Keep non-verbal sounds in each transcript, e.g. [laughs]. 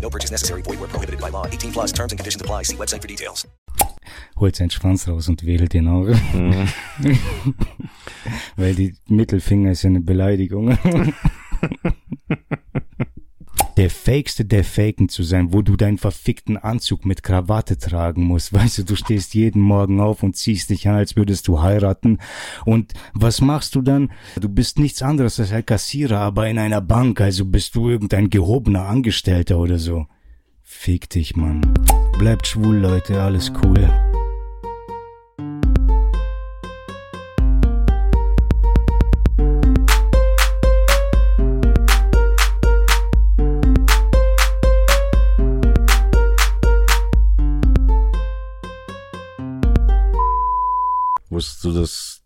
No purchase necessary. Void where prohibited by law. 18 plus terms and conditions apply. See website for details. Holt seinen Schwanz raus und wählt den auch. [laughs] Weil die Mittelfinger ist ja eine Beleidigung. [laughs] der Fakeste der Faken zu sein, wo du deinen verfickten Anzug mit Krawatte tragen musst. Weißt du, du stehst jeden Morgen auf und ziehst dich an, als würdest du heiraten. Und was machst du dann? Du bist nichts anderes als ein Kassierer, aber in einer Bank, also bist du irgendein gehobener Angestellter oder so. Fick dich, Mann. Bleibt schwul, Leute, alles cool. Wusstest du, dass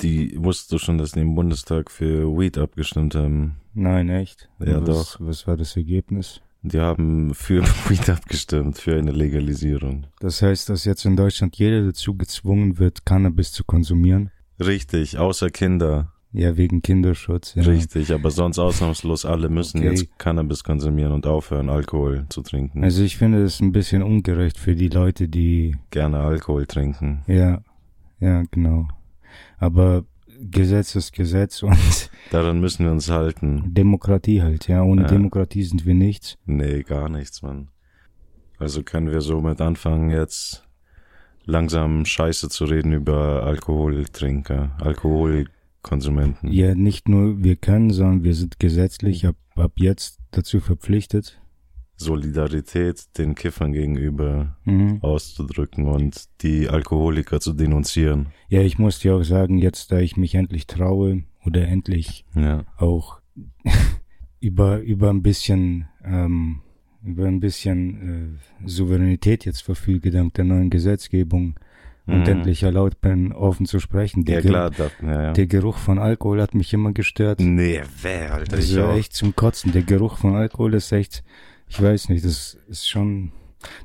die, wusstest du schon, dass die im Bundestag für Weed abgestimmt haben? Nein, echt? Ja, was, doch. Was war das Ergebnis? Die haben für [laughs] Weed abgestimmt, für eine Legalisierung. Das heißt, dass jetzt in Deutschland jeder dazu gezwungen wird, Cannabis zu konsumieren? Richtig, außer Kinder. Ja, wegen Kinderschutz. Ja. Richtig, aber sonst ausnahmslos alle müssen Okay. jetzt Cannabis konsumieren und aufhören, Alkohol zu trinken. Also ich finde das ein bisschen ungerecht für die Leute, die, Gerne Alkohol trinken. ja, ja, genau. Aber Gesetz ist Gesetz [laughs] und Daran müssen wir uns halten. Demokratie halt, ja. Ohne Ja. Demokratie sind wir nichts. Nee, gar nichts, Mann. Also können wir somit anfangen, jetzt langsam Scheiße zu reden über Alkoholtrinker, Alkoholkonsumenten. Ja, nicht nur wir können, sondern wir sind gesetzlich ab, ab jetzt dazu verpflichtet. Solidarität den Kiffern gegenüber Mhm. auszudrücken und die Alkoholiker zu denunzieren. Ja, ich muss dir auch sagen, jetzt da ich mich endlich traue oder endlich Ja. auch [laughs] über über ein bisschen ähm, über ein bisschen äh, Souveränität jetzt verfüge dank der neuen Gesetzgebung und Mhm. endlich erlaubt bin, offen zu sprechen. Der, Ja, klar, da, ja, ja. der Geruch von Alkohol hat mich immer gestört. Nee, wer, Alter, Das ist ja echt zum Kotzen. Der Geruch von Alkohol ist echt, ich weiß nicht, das ist schon,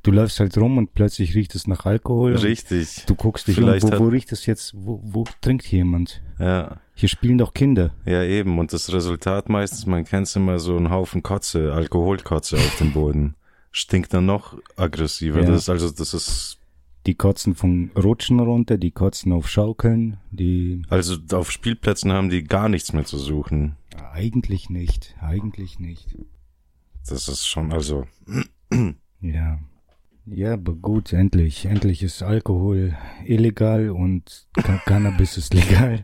du läufst halt rum und plötzlich riecht es nach Alkohol. Richtig. Du guckst dich Vielleicht um, wo, wo riecht es jetzt, wo, wo trinkt hier jemand? Ja. Hier spielen doch Kinder. Ja, eben. Und das Resultat meistens, man kennt immer so einen Haufen Kotze, Alkoholkotze auf dem Boden. Stinkt dann noch aggressiver. Ja. Das ist also, das ist, Die kotzen von Rutschen runter, die kotzen auf Schaukeln, die also auf Spielplätzen haben die gar nichts mehr zu suchen. eigentlich nicht, eigentlich nicht. Das ist schon, also, Ja. Ja, aber gut, endlich. Endlich ist Alkohol illegal und Ca- Cannabis ist legal.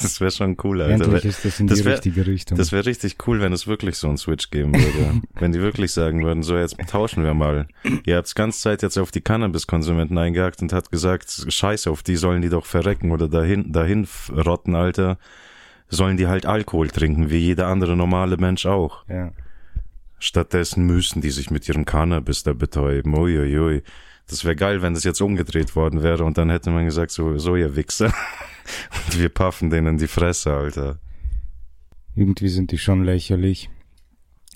das wäre schon cool, Alter. Endlich ist das in die wär- richtige Richtung. Das wäre richtig cool, wenn es wirklich so einen Switch geben würde. [laughs] wenn die wirklich sagen würden, so jetzt tauschen wir mal. Ihr habt's ganze Zeit jetzt auf die Cannabiskonsumenten eingehakt und hat gesagt, scheiße, auf die sollen die doch verrecken oder dahin, dahin rotten, Alter. Sollen die halt Alkohol trinken, wie jeder andere normale Mensch auch. ja. Stattdessen müssen die sich mit ihrem Cannabis da betäuben. Uiuiui. Das wäre geil, wenn das jetzt umgedreht worden wäre und dann hätte man gesagt, so, so ihr Wichser. [laughs] und wir paffen denen in die Fresse, Alter. Irgendwie sind die schon lächerlich.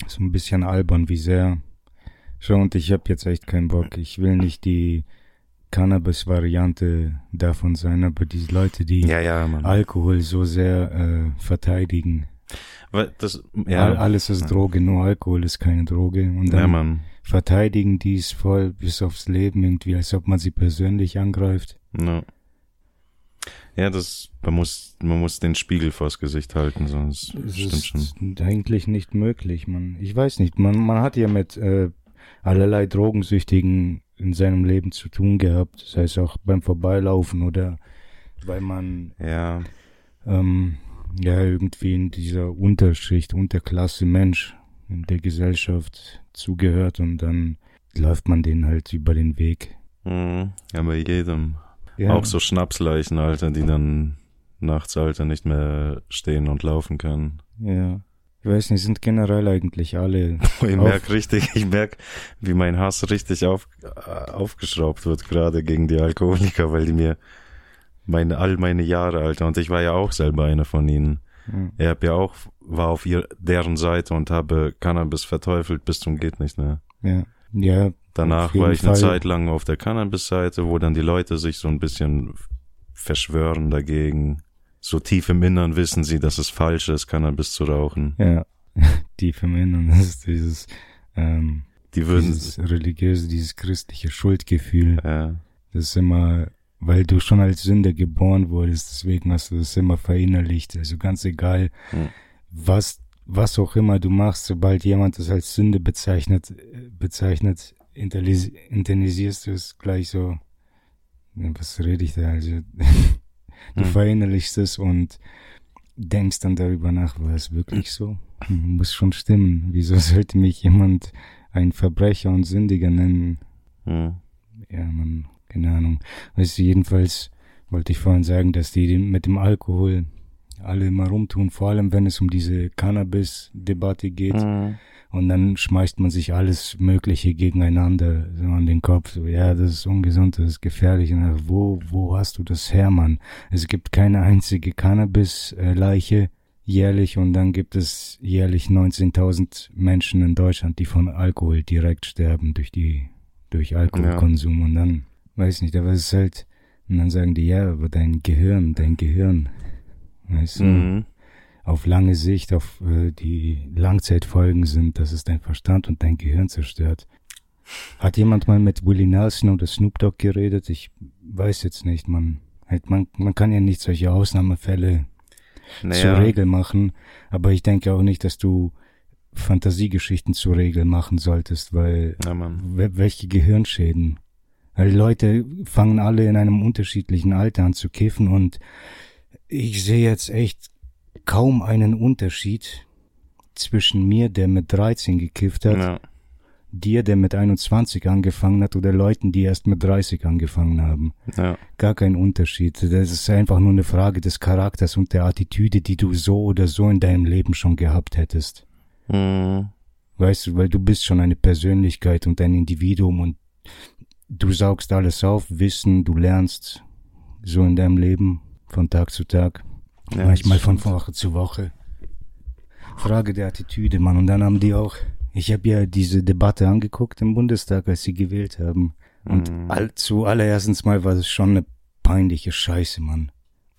So ein bisschen albern, wie sehr. Schon, und ich hab jetzt echt keinen Bock. Ich will nicht die Cannabis-Variante davon sein, aber die Leute, die Ja, ja. Alkohol so sehr äh, verteidigen. Weil Das, ja, alles ist Droge, nur Alkohol ist keine Droge. Und dann ja, verteidigen die es voll bis aufs Leben irgendwie, als ob man sie persönlich angreift. Ja. Ja, das, man muss, man muss den Spiegel vors Gesicht halten, sonst Es stimmt ist schon. eigentlich nicht möglich, man. Ich weiß nicht, man, man hat ja mit äh, allerlei Drogensüchtigen in seinem Leben zu tun gehabt. Das heißt auch beim Vorbeilaufen oder weil man Ja, ähm, ja irgendwie in dieser Unterschicht, Unterklasse Mensch in der Gesellschaft zugehört und dann läuft man denen halt über den Weg. mhm. ja bei jedem. Ja, Auch so Schnapsleichen, Alter, die dann nachts, Alter, nicht mehr stehen und laufen können. Ja. Ich weiß nicht, sind generell eigentlich alle. [laughs] Ich auf- merk richtig, ich merk, wie mein Hass richtig auf, äh, aufgeschraubt wird, gerade gegen die Alkoholiker, weil die mir meine, all meine Jahre, Alter, und ich war ja auch selber einer von ihnen. Ja. Ich hab ja auch, war auf ihr, deren Seite und habe Cannabis verteufelt bis zum geht nicht mehr. Ja. Ja. Danach war ich eine Fall. Zeit lang auf der Cannabis-Seite, wo dann die Leute sich so ein bisschen verschwören dagegen. So tief im Innern wissen sie, dass es falsch ist, Cannabis zu rauchen. Ja. [laughs] Tief im Innern das [laughs] ist dieses, ähm, Die würden, dieses religiöse, dieses christliche Schuldgefühl. ja, Das ist immer, weil du schon als Sünder geboren wurdest, deswegen hast du das immer verinnerlicht. Also ganz egal, Hm. was, was auch immer du machst, sobald jemand das als Sünde bezeichnet, bezeichnet, internalis- internalisierst du es gleich so. Was rede ich da? Also, [laughs] du Hm. verinnerlichst es und denkst dann darüber nach, war es wirklich so? Hm, Muss schon stimmen. Wieso [laughs] sollte mich jemand ein Verbrecher und Sündiger nennen? hm, Ja, man, keine Ahnung. Weißt du, jedenfalls wollte ich vorhin sagen, dass die mit dem Alkohol alle immer rumtun, vor allem wenn es um diese Cannabis-Debatte geht. hm, Und dann schmeißt man sich alles Mögliche gegeneinander so an den Kopf. So, ja, das ist ungesund, das ist gefährlich. Und wo, wo hast du das her, Mann? Es gibt keine einzige Cannabis-Leiche jährlich und dann gibt es jährlich 19.000 Menschen in Deutschland, die von Alkohol direkt sterben durch die, durch Alkoholkonsum. Und dann, weiß nicht, aber es ist halt, und dann sagen die, ja, aber dein Gehirn, dein Gehirn, weißt du, hm, auf lange Sicht, auf äh, die Langzeitfolgen sind, dass es dein Verstand und dein Gehirn zerstört. Hat jemand mal mit Willie Nelson oder Snoop Dogg geredet? Ich weiß jetzt nicht, man, halt, man, man kann ja nicht solche Ausnahmefälle zur naja, Regel machen, aber ich denke auch nicht, dass du Fantasiegeschichten zur Regel machen solltest, weil ja, welche Gehirnschäden? Weil die Leute fangen alle in einem unterschiedlichen Alter an zu kiffen und ich sehe jetzt echt kaum einen Unterschied zwischen mir, der mit 13 gekifft hat, Ja, dir, der mit 21 angefangen hat oder Leuten, die erst mit 30 angefangen haben. ja, Gar kein Unterschied. Das ist einfach nur eine Frage des Charakters und der Attitüde, die du so oder so in deinem Leben schon gehabt hättest. hm, Weißt du, weil du bist schon eine Persönlichkeit und ein Individuum und du saugst alles auf, Wissen, du lernst so in deinem Leben von Tag zu Tag, ja, manchmal von. Woche zu Woche. Frage der Attitüde, Mann. Und dann haben die auch, ich habe ja diese Debatte angeguckt im Bundestag, als sie gewählt haben. Und Mhm. all, zuallererstens mal war es schon eine peinliche Scheiße, Mann.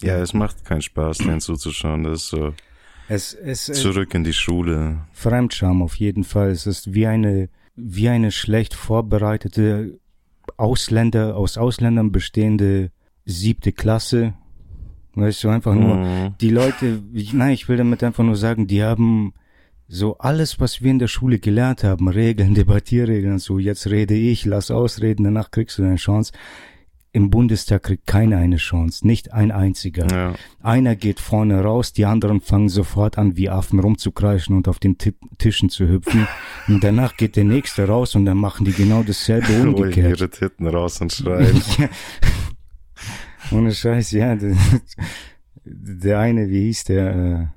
Ja, es macht keinen Spaß, denen zuzuschauen. Das ist so Es, es, es zurück in die Schule. Fremdscham auf jeden Fall. Es ist wie eine, wie eine schlecht vorbereitete Ausländer, aus Ausländern bestehende siebte Klasse. Weißt du, einfach nur, Mhm. die Leute, ich- nein, ich will damit einfach nur sagen, die haben so alles, was wir in der Schule gelernt haben, Regeln, [laughs] Debattierregeln und so, jetzt rede ich, lass ausreden, danach kriegst du deine Chance. Im Bundestag kriegt keiner eine Chance, nicht ein einziger. Ja, Einer geht vorne raus, die anderen fangen sofort an, wie Affen rumzukreischen und auf den Tipp Tischen zu hüpfen. [laughs] Und danach geht der nächste raus und dann machen die genau dasselbe holen umgekehrt. ihre Titten raus und schreien. [laughs] Ja. Ohne Scheiß, ja. Der, der eine, wie hieß der?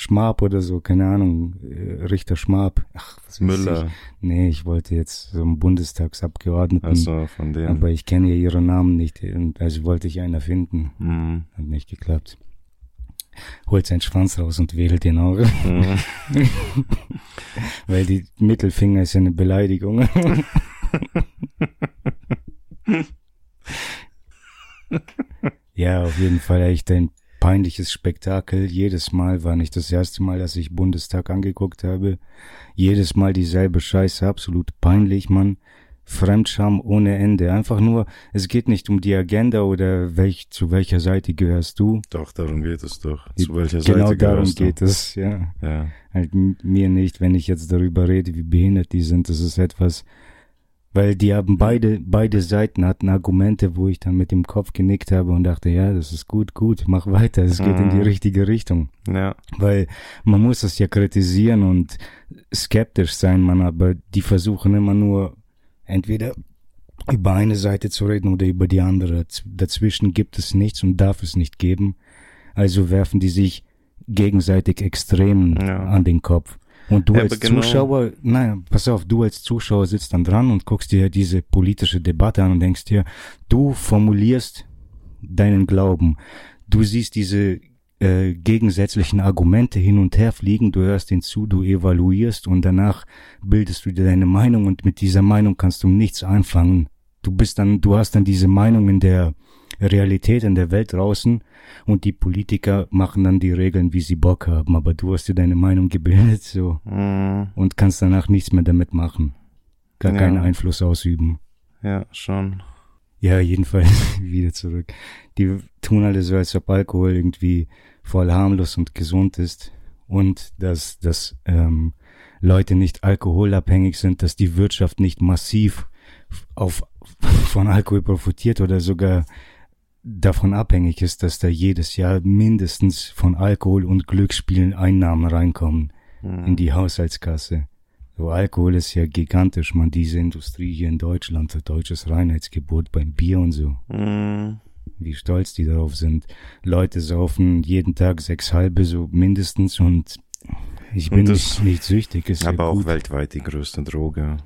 Schmab oder so, keine Ahnung. Äh, Richter Schmab. Ach, was Müller, Ich. Nee, ich wollte jetzt so einen Bundestagsabgeordneten. also von denen. aber ich kenne ja ihre Namen nicht. Also wollte ich einer finden. Mhm. Hat nicht geklappt. Holt seinen Schwanz raus und wählt den auch. Mhm. [laughs] Weil die Mittelfinger ist ja eine Beleidigung. [laughs] [laughs] ja, auf jeden Fall echt ein peinliches Spektakel. Jedes Mal war nicht das erste Mal, dass ich Bundestag angeguckt habe. Jedes Mal dieselbe Scheiße, absolut peinlich, Mann. Fremdscham ohne Ende. Einfach nur, es geht nicht um die Agenda oder welch, zu welcher Seite gehörst du. Doch, darum geht es doch. Zu welcher genau Seite darum gehörst du? geht es, ja. Ja. Halt mir nicht, wenn ich jetzt darüber rede, wie behindert die sind. Das ist etwas, weil die haben beide, beide Seiten hatten Argumente, wo ich dann mit dem Kopf genickt habe und dachte, ja, das ist gut, gut, mach weiter, es geht in die Mhm. richtige Richtung. Ja. Weil man muss es ja kritisieren und skeptisch sein, man, aber die versuchen immer nur entweder über eine Seite zu reden oder über die andere. Dazwischen gibt es nichts und darf es nicht geben. Also werfen die sich gegenseitig Extremen Ja. an den Kopf. Und du als genau- Zuschauer, nein, pass auf, du als Zuschauer sitzt dann dran und guckst dir diese politische Debatte an und denkst dir, du formulierst deinen Glauben. Du siehst diese äh, gegensätzlichen Argumente hin und her fliegen, du hörst ihnen zu, du evaluierst und danach bildest du dir deine Meinung und mit dieser Meinung kannst du nichts anfangen. Du bist dann, du hast dann diese Meinung in der Realität, in der Welt draußen und die Politiker machen dann die Regeln, wie sie Bock haben, aber du hast dir deine Meinung gebildet, so, Mhm. und kannst danach nichts mehr damit machen. Gar Ja. keinen Einfluss ausüben. Ja, schon. Ja, jedenfalls [laughs] wieder zurück. Die tun alle so, als ob Alkohol irgendwie voll harmlos und gesund ist und dass, dass ähm, Leute nicht alkoholabhängig sind, dass die Wirtschaft nicht massiv auf, [laughs] von Alkohol profitiert oder sogar davon abhängig ist, dass da jedes Jahr mindestens von Alkohol und Glücksspielen Einnahmen reinkommen in die Haushaltskasse. So Alkohol ist ja gigantisch, man, diese Industrie hier in Deutschland, deutsches Reinheitsgebot beim Bier und so. Mhm. Wie stolz die darauf sind. Leute saufen jeden Tag sechs halbe so mindestens und ich Und bin das- nicht, nicht süchtig, ist ja Aber auch gut. weltweit die größte Droge.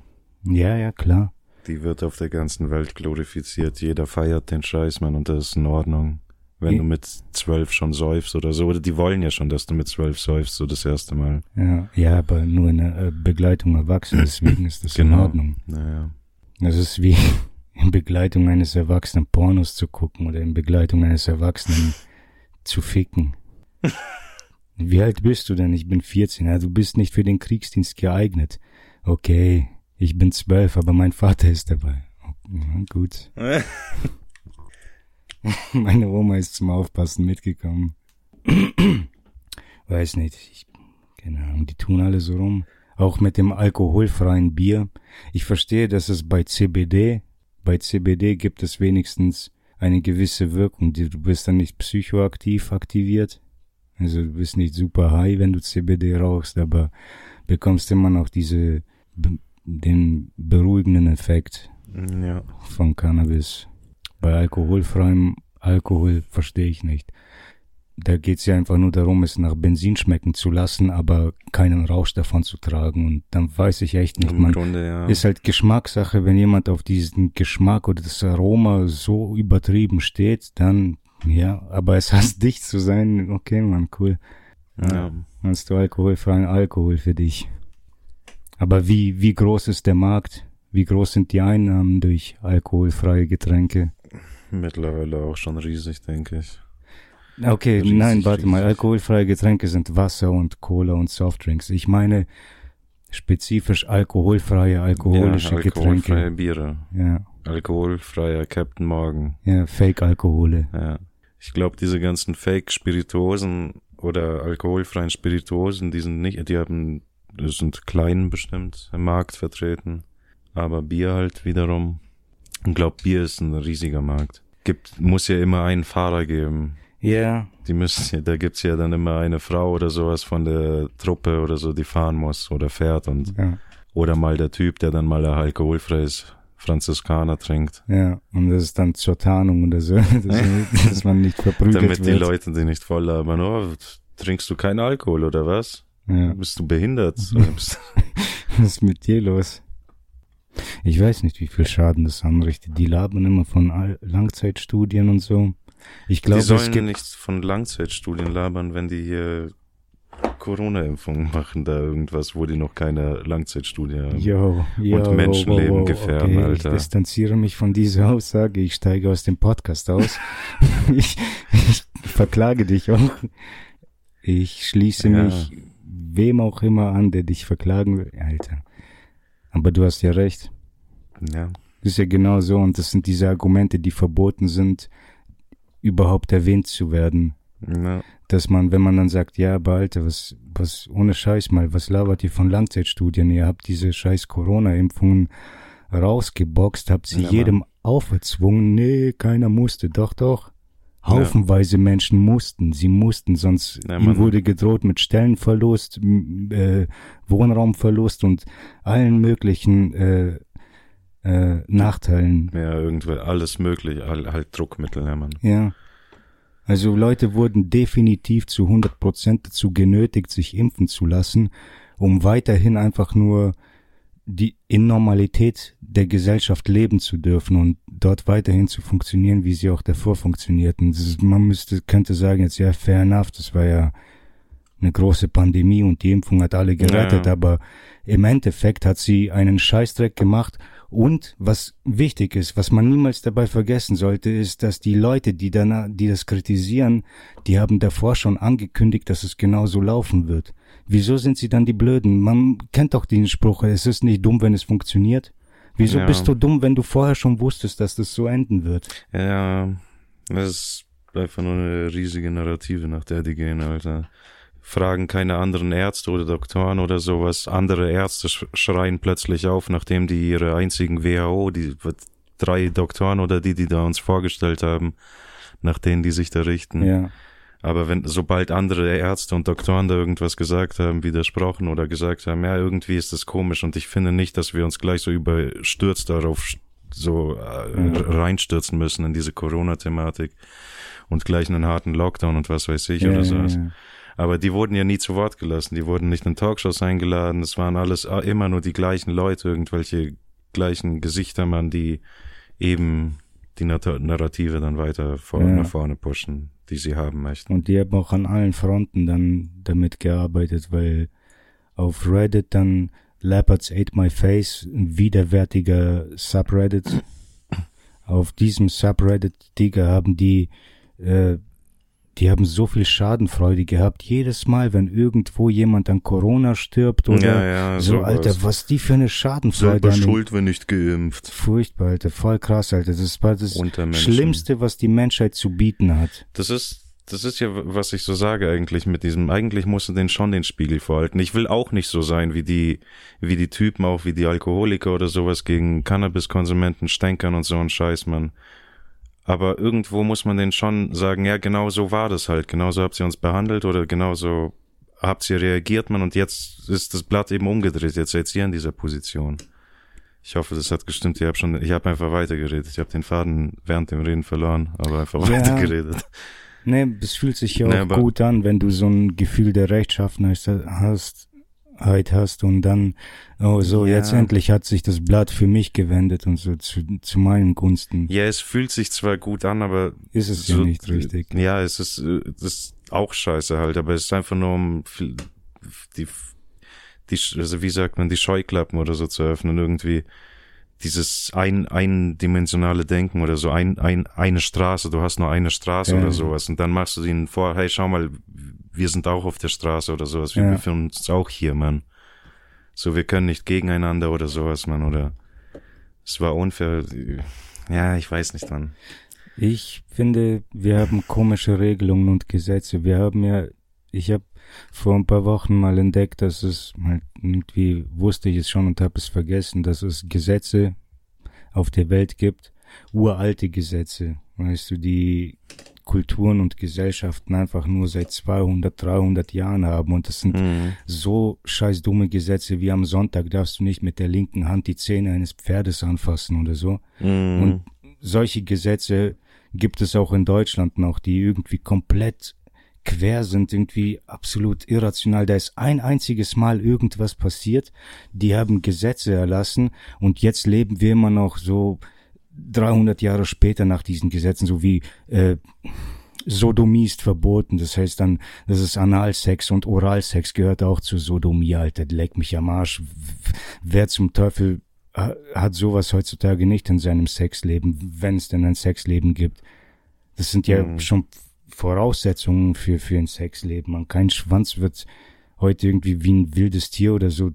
Ja, ja, klar. Die wird auf der ganzen Welt glorifiziert. Jeder feiert den Scheiß, Mann, und das ist in Ordnung. Wenn du mit zwölf schon säufst oder so. Oder die wollen ja schon, dass du mit zwölf säufst, so das erste Mal. Ja, ja, aber nur in der äh, Begleitung Erwachsener, deswegen ist das in Genau. Ordnung. Naja. Das ist wie [laughs] in Begleitung eines Erwachsenen Pornos zu gucken oder in Begleitung eines Erwachsenen zu ficken. [laughs] Wie alt bist du denn? Ich bin 14. Ja, du bist nicht für den Kriegsdienst geeignet. Okay, ich bin 12, aber mein Vater ist dabei. Ja, gut. [laughs] Meine Oma ist zum Aufpassen mitgekommen. Weiß nicht. Ich, keine Ahnung, die tun alle so rum. Auch mit dem alkoholfreien Bier. Ich verstehe, dass es bei CBD, bei CBD gibt es wenigstens eine gewisse Wirkung. Du bist dann nicht psychoaktiv aktiviert. Also du bist nicht super high, wenn du CBD rauchst, aber bekommst immer noch diese, den beruhigenden Effekt Ja. von Cannabis. Bei alkoholfreiem Alkohol verstehe ich nicht. Da geht's ja einfach nur darum, es nach Benzin schmecken zu lassen, aber keinen Rausch davon zu tragen. Und dann weiß ich echt nicht, man Grunde, ja. ist halt Geschmackssache, wenn jemand auf diesen Geschmack oder das Aroma so übertrieben steht, dann ja, aber es heißt dicht zu sein, okay, man, cool. ja. Hast du alkoholfreien Alkohol für dich. Aber wie, wie groß ist der Markt? Wie groß sind die Einnahmen durch alkoholfreie Getränke? Mittlerweile auch schon riesig, denke ich. Okay, Riesig, nein, warte mal. riesig. Alkoholfreie Getränke sind Wasser und Cola und Softdrinks. Ich meine spezifisch alkoholfreie, alkoholische ja, alkoholfreie Getränke. Biere. Ja, Alkoholfreier Captain Morgan. ja, Fake-Alkohole. Ja. Ich glaube, diese ganzen Fake-Spirituosen oder alkoholfreien Spirituosen, die sind nicht, die haben, sind klein bestimmt im Markt vertreten. Aber Bier halt wiederum. Ich glaube, Bier ist ein riesiger Markt. Gibt, muss ja immer einen Fahrer geben. Ja, Die müssen, ja- da gibt's ja dann immer eine Frau oder sowas von der Truppe oder so, die fahren muss oder fährt und, ja, oder mal der Typ, der dann mal alkoholfreies Franziskaner trinkt. ja. Und das ist dann zur Tarnung oder so, [laughs] [laughs] dass, man nicht verprügelt Damit die wird. Leute die nicht voll labern, oh, trinkst du keinen Alkohol oder was? Ja. Bist du behindert? [laughs] Was ist mit dir los? Ich weiß nicht, wie viel Schaden das anrichtet. Die labern immer von Langzeitstudien und so. Ich glaube, die es sollen gibt nicht von Langzeitstudien labern, wenn die hier Corona-Impfungen [laughs] machen, da irgendwas, wo die noch keine Langzeitstudie haben. Yo, yo, Und Menschenleben wow, wow, gefährden, okay, Alter. Ich distanziere mich von dieser [laughs] Aussage. Ich steige aus dem Podcast aus. ich, ich verklage dich auch. Ich schließe Ja. mich wem auch immer an, der dich verklagen will. Alter. Aber du hast ja recht. Ja. Das ist ja genau so und das sind diese Argumente, die verboten sind, überhaupt erwähnt zu werden. ja. Dass man, wenn man dann sagt, ja, aber Alter, was, was, ohne Scheiß mal, was labert ihr von Langzeitstudien? Ihr habt diese scheiß Corona-Impfungen rausgeboxt, habt sie Ja, jedem auferzwungen. Nee, keiner musste. Doch, doch. Haufenweise Menschen mussten. Sie mussten, sonst Ja, ihnen wurde gedroht mit Stellenverlust, äh, Wohnraumverlust und allen möglichen äh, äh, Nachteilen. Ja, irgendwie alles möglich, all, halt Druckmittel, ja, Mann. Ja. Also Leute wurden definitiv zu 100 Prozent dazu genötigt, sich impfen zu lassen, um weiterhin einfach nur die in Normalität der Gesellschaft leben zu dürfen und dort weiterhin zu funktionieren, wie sie auch davor funktionierten. Ist, man müsste, könnte sagen jetzt, ja, fair enough, das war ja eine große Pandemie und die Impfung hat alle gerettet, Ja. aber im Endeffekt hat sie einen Scheißdreck gemacht und was wichtig ist, was man niemals dabei vergessen sollte, ist, dass die Leute, die danach, die das kritisieren, die haben davor schon angekündigt, dass es genau so laufen wird. Wieso sind sie dann die Blöden? Man kennt doch den Spruch, es ist nicht dumm, wenn es funktioniert. Wieso Ja. bist du dumm, wenn du vorher schon wusstest, dass das so enden wird? Ja, das ist einfach nur eine riesige Narrative, nach der die gehen, Alter. Fragen keine anderen Ärzte oder Doktoren oder sowas. Andere Ärzte sch schreien plötzlich auf, nachdem die ihre einzigen WHO, die drei Doktoren oder die, die da uns vorgestellt haben, nach denen die sich da richten. Ja. Aber wenn, sobald andere Ärzte und Doktoren da irgendwas gesagt haben, widersprochen oder gesagt haben, ja, irgendwie ist das komisch und ich finde nicht, dass wir uns gleich so überstürzt darauf so äh, reinstürzen müssen in diese Corona-Thematik und gleich einen harten Lockdown und was weiß ich Ja, oder sowas. ja, ja. Aber die wurden ja nie zu Wort gelassen, die wurden nicht in Talkshows eingeladen, es waren alles äh, immer nur die gleichen Leute, irgendwelche gleichen Gesichter, man, die eben die Narrative dann weiter vor, nach vorne pushen, die sie haben möchten. Und die haben auch an allen Fronten dann damit gearbeitet, weil auf Reddit dann Leopards Ate My Face, ein widerwärtiger Subreddit. Auf diesem Subreddit, Digga, haben die, äh, die haben so viel Schadenfreude gehabt. Jedes Mal, wenn irgendwo jemand an Corona stirbt oder Ja, ja, so, sowas. Alter, was die für eine Schadenfreude an den- wenn nicht geimpft. Furchtbar, Alter, voll krass, Alter. Das war das. Schlimmste, was die Menschheit zu bieten hat. Das ist, das ist ja, was ich so sage eigentlich mit diesem, eigentlich musst du den schon den Spiegel vorhalten. Ich will auch nicht so sein wie die, wie die Typen, auch wie die Alkoholiker oder sowas gegen Cannabiskonsumenten stänkern und so ein Scheiß, Mann. Aber irgendwo muss man denen schon sagen, ja, genau so war das halt, genau so habt ihr uns behandelt oder genau so habt ihr reagiert, man, und jetzt ist das Blatt eben umgedreht, jetzt seid ihr in dieser Position. Ich hoffe, das hat gestimmt. Ich habe schon, ich habe einfach weitergeredet. Ich habe den Faden während dem Reden verloren, aber einfach Ja. weitergeredet. Nee, es fühlt sich ja auch Nee, aber- gut an, wenn du so ein Gefühl der Rechtschaffenheit hast, hast und dann, oh so, Ja. jetzt endlich hat sich das Blatt für mich gewendet und so zu, zu meinen Gunsten. Ja, es fühlt sich zwar gut an, aber Ist es ja nicht richtig. Ja, es ist, äh, das ist auch scheiße halt, aber es ist einfach nur um die, die, also wie sagt man, die Scheuklappen oder so zu öffnen, irgendwie dieses ein, eindimensionale Denken oder so, ein, ein, eine Straße, du hast nur eine Straße Ja. oder sowas und dann machst du ihnen vor, hey, schau mal, wir sind auch auf der Straße oder sowas, wir Ja. befinden uns auch hier, Mann. So, wir können nicht gegeneinander oder sowas, Mann, oder es war unfair. Ja, ich weiß nicht, Mann. Ich finde, wir haben komische Regelungen und Gesetze. Wir haben ja, ich habe vor ein paar Wochen mal entdeckt, dass es halt irgendwie wusste ich es schon und habe es vergessen, dass es Gesetze auf der Welt gibt, uralte Gesetze, weißt du, die Kulturen und Gesellschaften einfach nur seit 200, 300 Jahren haben und das sind Mhm. so scheiß dumme Gesetze wie am Sonntag darfst du nicht mit der linken Hand die Zähne eines Pferdes anfassen oder so. Mhm. Und solche Gesetze gibt es auch in Deutschland noch, die irgendwie komplett quer sind, irgendwie absolut irrational. Da ist ein einziges Mal irgendwas passiert. Die haben Gesetze erlassen und jetzt leben wir immer noch so 300 Jahre später nach diesen Gesetzen, so wie äh, Sodomie ist verboten. Das heißt dann, das ist Analsex und Oralsex gehört auch zu Sodomie, Alter. Leck mich am Arsch. Wer zum Teufel ha- hat sowas heutzutage nicht in seinem Sexleben, wenn es denn ein Sexleben gibt? Das sind ja Mhm. schon Voraussetzungen für, für ein Sexleben. Man, kein Schwanz wird heute irgendwie wie ein wildes Tier oder so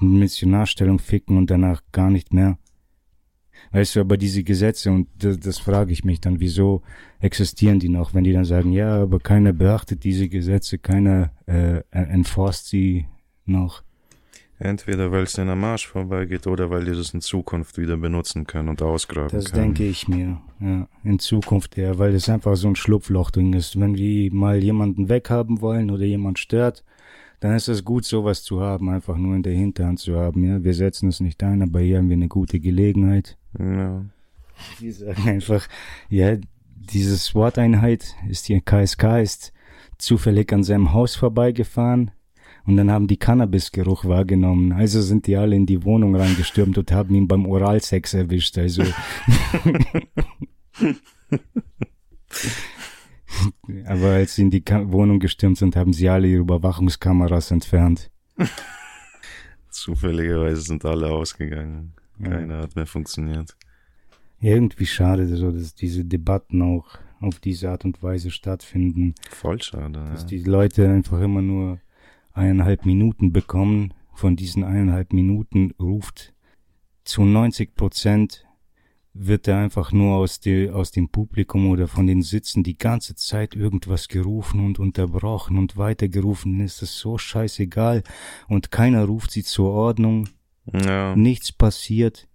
in Missionarstellung ficken und danach gar nicht mehr. Weißt du, aber diese Gesetze und das, das frage ich mich dann, wieso existieren die noch, wenn die dann sagen, ja, aber keiner beachtet diese Gesetze, keiner äh, enforst sie noch. Entweder weil es in der Marsch vorbeigeht oder weil die das in Zukunft wieder benutzen können und ausgraben Das können. denke ich mir, ja, in Zukunft eher, weil es einfach so ein Schlupflochding ist. Wenn wir mal jemanden weghaben wollen oder jemand stört, dann ist es gut, sowas zu haben, einfach nur in der Hinterhand zu haben. Ja, wir setzen es nicht ein, aber hier haben wir eine gute Gelegenheit. Ja. Die sagen einfach, ja, diese SWAT-Einheit ist hier, KSK ist zufällig an seinem Haus vorbeigefahren und dann haben die Cannabisgeruch wahrgenommen. Also sind die alle in die Wohnung reingestürmt und haben ihn beim Oralsex erwischt. Also. [laughs] Aber als sie in die Ka Wohnung gestürmt sind, haben sie alle ihre Überwachungskameras entfernt. [laughs] Zufälligerweise sind alle ausgegangen. Keiner hat mehr funktioniert. Irgendwie schade, so, dass diese Debatten auch auf diese Art und Weise stattfinden. Voll schade. Dass Ja. die Leute einfach immer nur eineinhalb Minuten bekommen. Von diesen eineinhalb Minuten ruft zu 90 Prozent wird er einfach nur aus, die, aus dem Publikum oder von den Sitzen die ganze Zeit irgendwas gerufen und unterbrochen und weitergerufen. Dann ist es so scheißegal und keiner ruft sie zur Ordnung. Ja. Nichts passiert.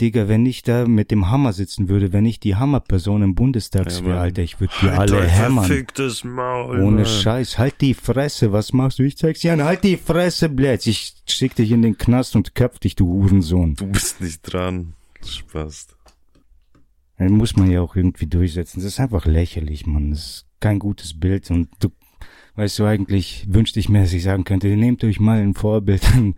Digga, wenn ich da mit dem Hammer sitzen würde, wenn ich die Hammerperson im Bundestags Ja, wäre. Alter, ich würde die Halt alle hämmern. Maul, Ohne Mann. Scheiß, halt die Fresse, was machst du? Ich zeig's dir an, halt die Fresse, Blätz. Ich schick dich in den Knast und köpf dich, du Hurensohn. Du bist nicht dran. Spaß. Den muss man ja auch irgendwie durchsetzen. Das ist einfach lächerlich, Mann. Das ist kein gutes Bild und du, weißt du, eigentlich wünschte ich mir, dass ich sagen könnte, nehmt euch mal ein Vorbild an,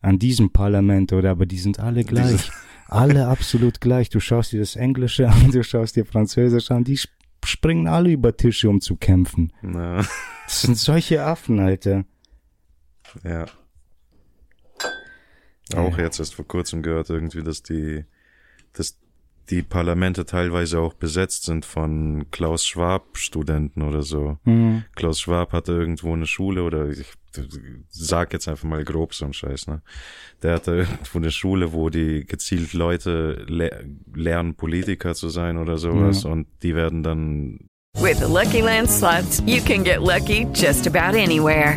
an diesem Parlament, oder? Aber die sind alle gleich. alle absolut gleich. Du schaust dir das Englische an, du schaust dir Französisch an, die sp- springen alle über Tische, um zu kämpfen. Na, Das sind solche Affen, Alter. ja. Auch jetzt erst vor kurzem gehört irgendwie, dass die, dass die Parlamente teilweise auch besetzt sind von Klaus Schwab Studenten oder so. Mhm. Klaus Schwab hatte irgendwo eine Schule oder ich sag jetzt einfach mal grob so ein Scheiß, ne? Der hatte irgendwo eine Schule, wo die gezielt Leute le lernen, Politiker zu sein oder sowas Ja. und die werden dann With the Lucky Land slots, you can get lucky just about anywhere.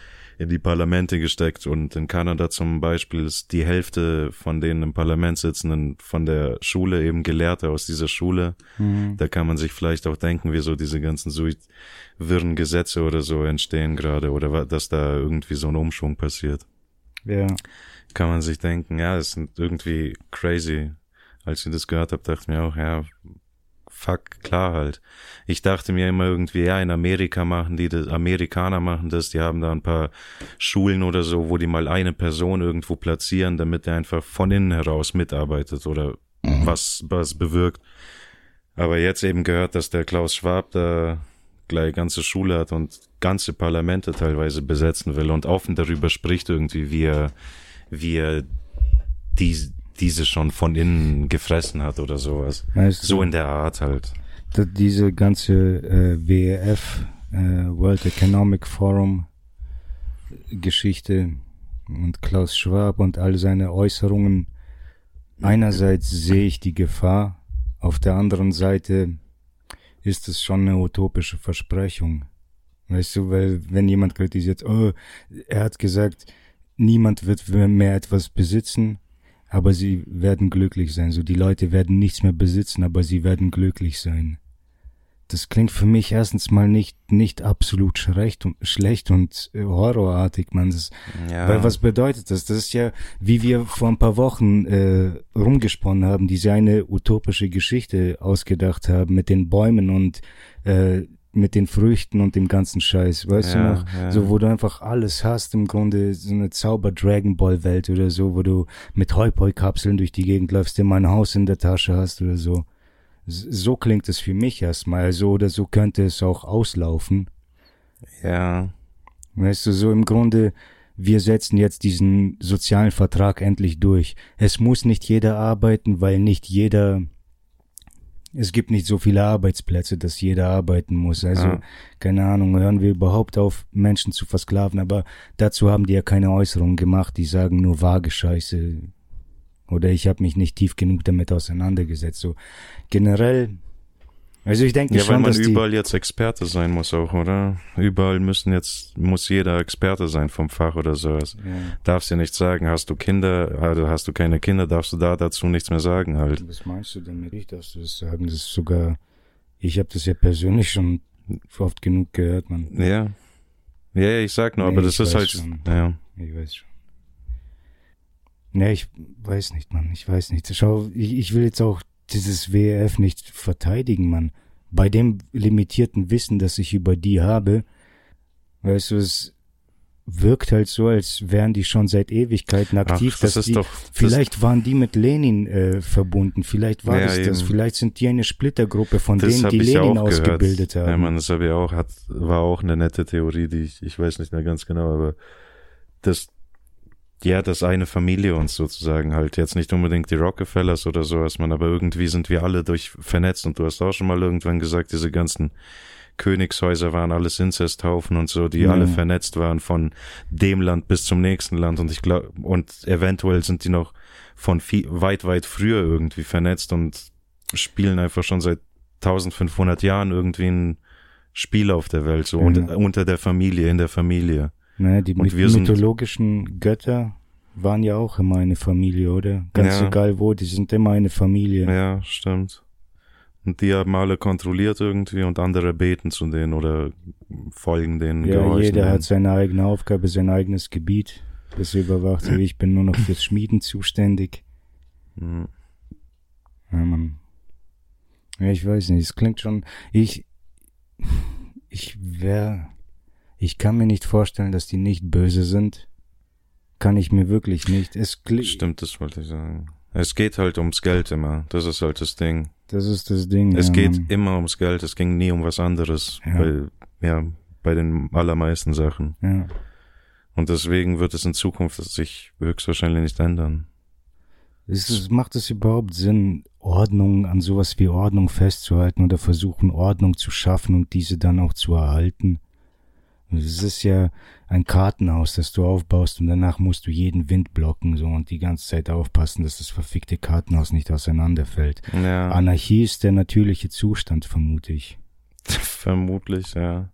in die Parlamente gesteckt. Und in Kanada zum Beispiel ist die Hälfte von denen im Parlament sitzenden von der Schule eben Gelehrte aus dieser Schule. Mhm. Da kann man sich vielleicht auch denken, wieso diese ganzen so wirren Gesetze oder so entstehen gerade oder dass da irgendwie so ein Umschwung passiert. Ja. Kann man sich denken, ja, das sind irgendwie crazy. Als ich das gehört habe, dachte ich mir auch, ja, fuck, klar halt. Ich dachte mir immer irgendwie, ja, in Amerika machen die das, Amerikaner machen das, die haben da ein paar Schulen oder so, wo die mal eine Person irgendwo platzieren, damit der einfach von innen heraus mitarbeitet oder was, was bewirkt. Aber jetzt eben gehört, dass der Klaus Schwab da gleich ganze Schule hat und ganze Parlamente teilweise besetzen will und offen darüber spricht irgendwie, wie er, wie er die, diese schon von innen gefressen hat oder sowas. Weißt du- so in der Art halt. Diese ganze äh, WEF, äh, World Economic Forum Geschichte und Klaus Schwab und all seine Äußerungen. Einerseits sehe ich die Gefahr, auf der anderen Seite ist es schon eine utopische Versprechung. Weißt du, weil wenn jemand kritisiert, oh, er hat gesagt, niemand wird mehr etwas besitzen, aber sie werden glücklich sein. So die Leute werden nichts mehr besitzen, aber sie werden glücklich sein. Das klingt für mich erstens mal nicht nicht absolut schlecht und schlecht und äh, horrorartig, man. Das, Ja. Weil was bedeutet das? Das ist ja, wie wir vor ein paar Wochen äh, rumgesponnen haben, diese eine utopische Geschichte ausgedacht haben mit den Bäumen und äh, mit den Früchten und dem ganzen Scheiß, weißt Ja, du noch? ja. So, wo du einfach alles hast, im Grunde so eine Zauber-Dragon Ball-Welt oder so, wo du mit Hoi-Poi-Kapseln durch die Gegend läufst, immer ein Haus in der Tasche hast oder so. So klingt es für mich erstmal, so oder so könnte es auch auslaufen. Ja. Weißt du, so im Grunde, wir setzen jetzt diesen sozialen Vertrag endlich durch. Es muss nicht jeder arbeiten, weil nicht jeder, es gibt nicht so viele Arbeitsplätze, dass jeder arbeiten muss. Also, Ja. keine Ahnung, hören wir überhaupt auf, Menschen zu versklaven, aber dazu haben die ja keine Äußerungen gemacht, die sagen nur vage Scheiße. Oder ich habe mich nicht tief genug damit auseinandergesetzt. So generell, also ich denke Ja, weil schon, man dass überall jetzt Experte sein muss auch, oder? Überall müssen jetzt, muss jeder Experte sein vom Fach oder sowas. Ja. Darfst du nicht sagen, hast du Kinder, also hast du keine Kinder, darfst du da dazu nichts mehr sagen halt. Was meinst du damit? Ich darfst du das sagen? Das ist sogar, ich habe das ja persönlich schon oft genug gehört, man. Ja. Ja, ja, ich sag nur, Nee, aber das ist halt, schon. ja. Ich weiß schon. Nee, ich weiß nicht, Mann. Ich weiß nicht. Schau, ich, ich will jetzt auch dieses WRF nicht verteidigen, Mann. Bei dem limitierten Wissen, das ich über die habe, weißt du, es wirkt halt so, als wären die schon seit Ewigkeiten aktiv. das dass ist die, doch- das- vielleicht waren die mit Lenin äh, verbunden. Vielleicht war Ja, das das. eben. Vielleicht sind die eine Splittergruppe von Das denen, die Lenin ausgebildet gehört. haben. Ja, man, das habe ich auch, hat, war auch eine nette Theorie, die ich, ich weiß nicht mehr ganz genau, aber das, ja, das eine Familie uns sozusagen halt, jetzt nicht unbedingt die Rockefellers oder sowas, man, aber irgendwie sind wir alle durch vernetzt und du hast auch schon mal irgendwann gesagt, diese ganzen Königshäuser waren alles Inzesthaufen und so, die Ja. alle vernetzt waren von dem Land bis zum nächsten Land und ich glaube, und eventuell sind die noch von viel, weit, weit früher irgendwie vernetzt und spielen einfach schon seit 1500 Jahren irgendwie ein Spiel auf der Welt, so Ja. unter, unter der Familie, in der Familie. Ne, die myth mythologischen Götter waren ja auch immer eine Familie, oder? Ganz Ja. egal wo, die sind immer eine Familie. Ja, stimmt. Und die haben alle kontrolliert irgendwie und andere beten zu denen oder folgen denen. Ja, jeder denen. hat seine eigene Aufgabe, sein eigenes Gebiet, das er überwacht. [clears throat] Ich bin nur noch fürs Schmieden zuständig. Mhm. Ja, Mann. Ja, ich weiß nicht, es klingt schon, ich, ich wär, ich kann mir nicht vorstellen, dass die nicht böse sind. Kann ich mir wirklich nicht. Es klingt, Stimmt, das wollte ich sagen. Es geht halt ums Geld immer. Das ist halt das Ding. das ist das Ding. Es ja, geht Mann. immer ums Geld. Es ging nie um was anderes. Ja. Bei, ja, bei den allermeisten Sachen. Ja. Und deswegen wird es in Zukunft sich höchstwahrscheinlich nicht ändern. Ist es, macht es überhaupt Sinn, Ordnung an sowas wie Ordnung festzuhalten oder versuchen, Ordnung zu schaffen und diese dann auch zu erhalten? Es ist ja ein Kartenhaus, das du aufbaust und danach musst du jeden Wind blocken so und die ganze Zeit aufpassen, dass das verfickte Kartenhaus nicht auseinanderfällt. Ja. Anarchie ist der natürliche Zustand, vermute ich. [laughs] Vermutlich, ja.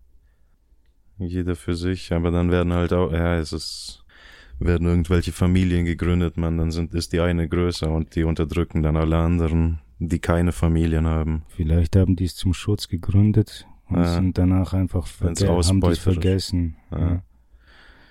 Jeder für sich, aber dann werden halt auch, ja, es ist, werden irgendwelche Familien gegründet, man, dann sind, ist die eine größer und die unterdrücken dann alle anderen, die keine Familien haben. Vielleicht haben die es zum Schutz gegründet und Ja. sind danach einfach verge haben die ausbeuterisch. vergessen. Ja. Ja.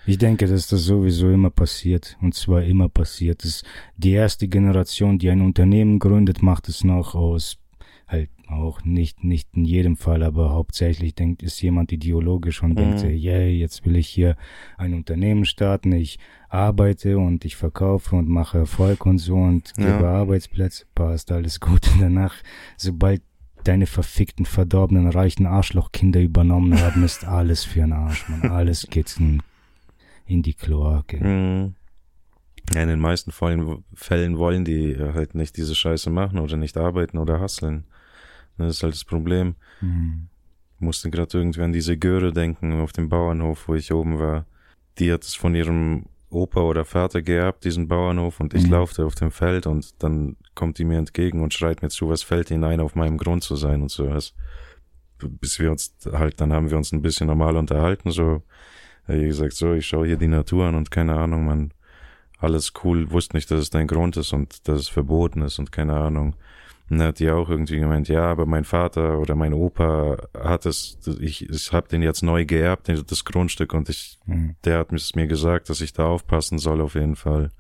Ich denke, dass das sowieso immer passiert. Und zwar immer passiert. Das, die erste Generation, die ein Unternehmen gründet, macht es noch aus, halt auch nicht, nicht in jedem Fall, aber hauptsächlich denkt, ist jemand ideologisch und denkt, Mhm. yeah, jetzt will ich hier ein Unternehmen starten, ich arbeite und ich verkaufe und mache Erfolg und so und gebe Ja. Arbeitsplätze, passt alles gut. Und [laughs] danach, sobald deine verfickten, verdorbenen, reichen Arschlochkinder übernommen haben, ist alles für den Arsch, man. Alles geht in, in die Kloake. Mhm. Ja, in den meisten Fällen, Fällen wollen die halt nicht diese Scheiße machen oder nicht arbeiten oder hasseln. Das ist halt das Problem. Mhm. Ich musste gerade irgendwie an diese Göre denken auf dem Bauernhof, wo ich oben war. Die hat es von ihrem Opa oder Vater geerbt, diesen Bauernhof, und ich Mhm. laufte auf dem Feld und dann kommt die mir entgegen und schreit mir zu, was fällt ihnen ein, auf meinem Grund zu sein und sowas. Bis wir uns halt, dann haben wir uns ein bisschen normal unterhalten, so, wie gesagt, so, ich schaue hier die Natur an und keine Ahnung, man, alles cool, wusste nicht, dass es dein Grund ist und dass es verboten ist und keine Ahnung. Und dann hat die auch irgendwie gemeint, ja, aber mein Vater oder mein Opa hat es, ich, ich habe den jetzt neu geerbt, das Grundstück und ich, Mhm. der hat mir gesagt, dass ich da aufpassen soll auf jeden Fall.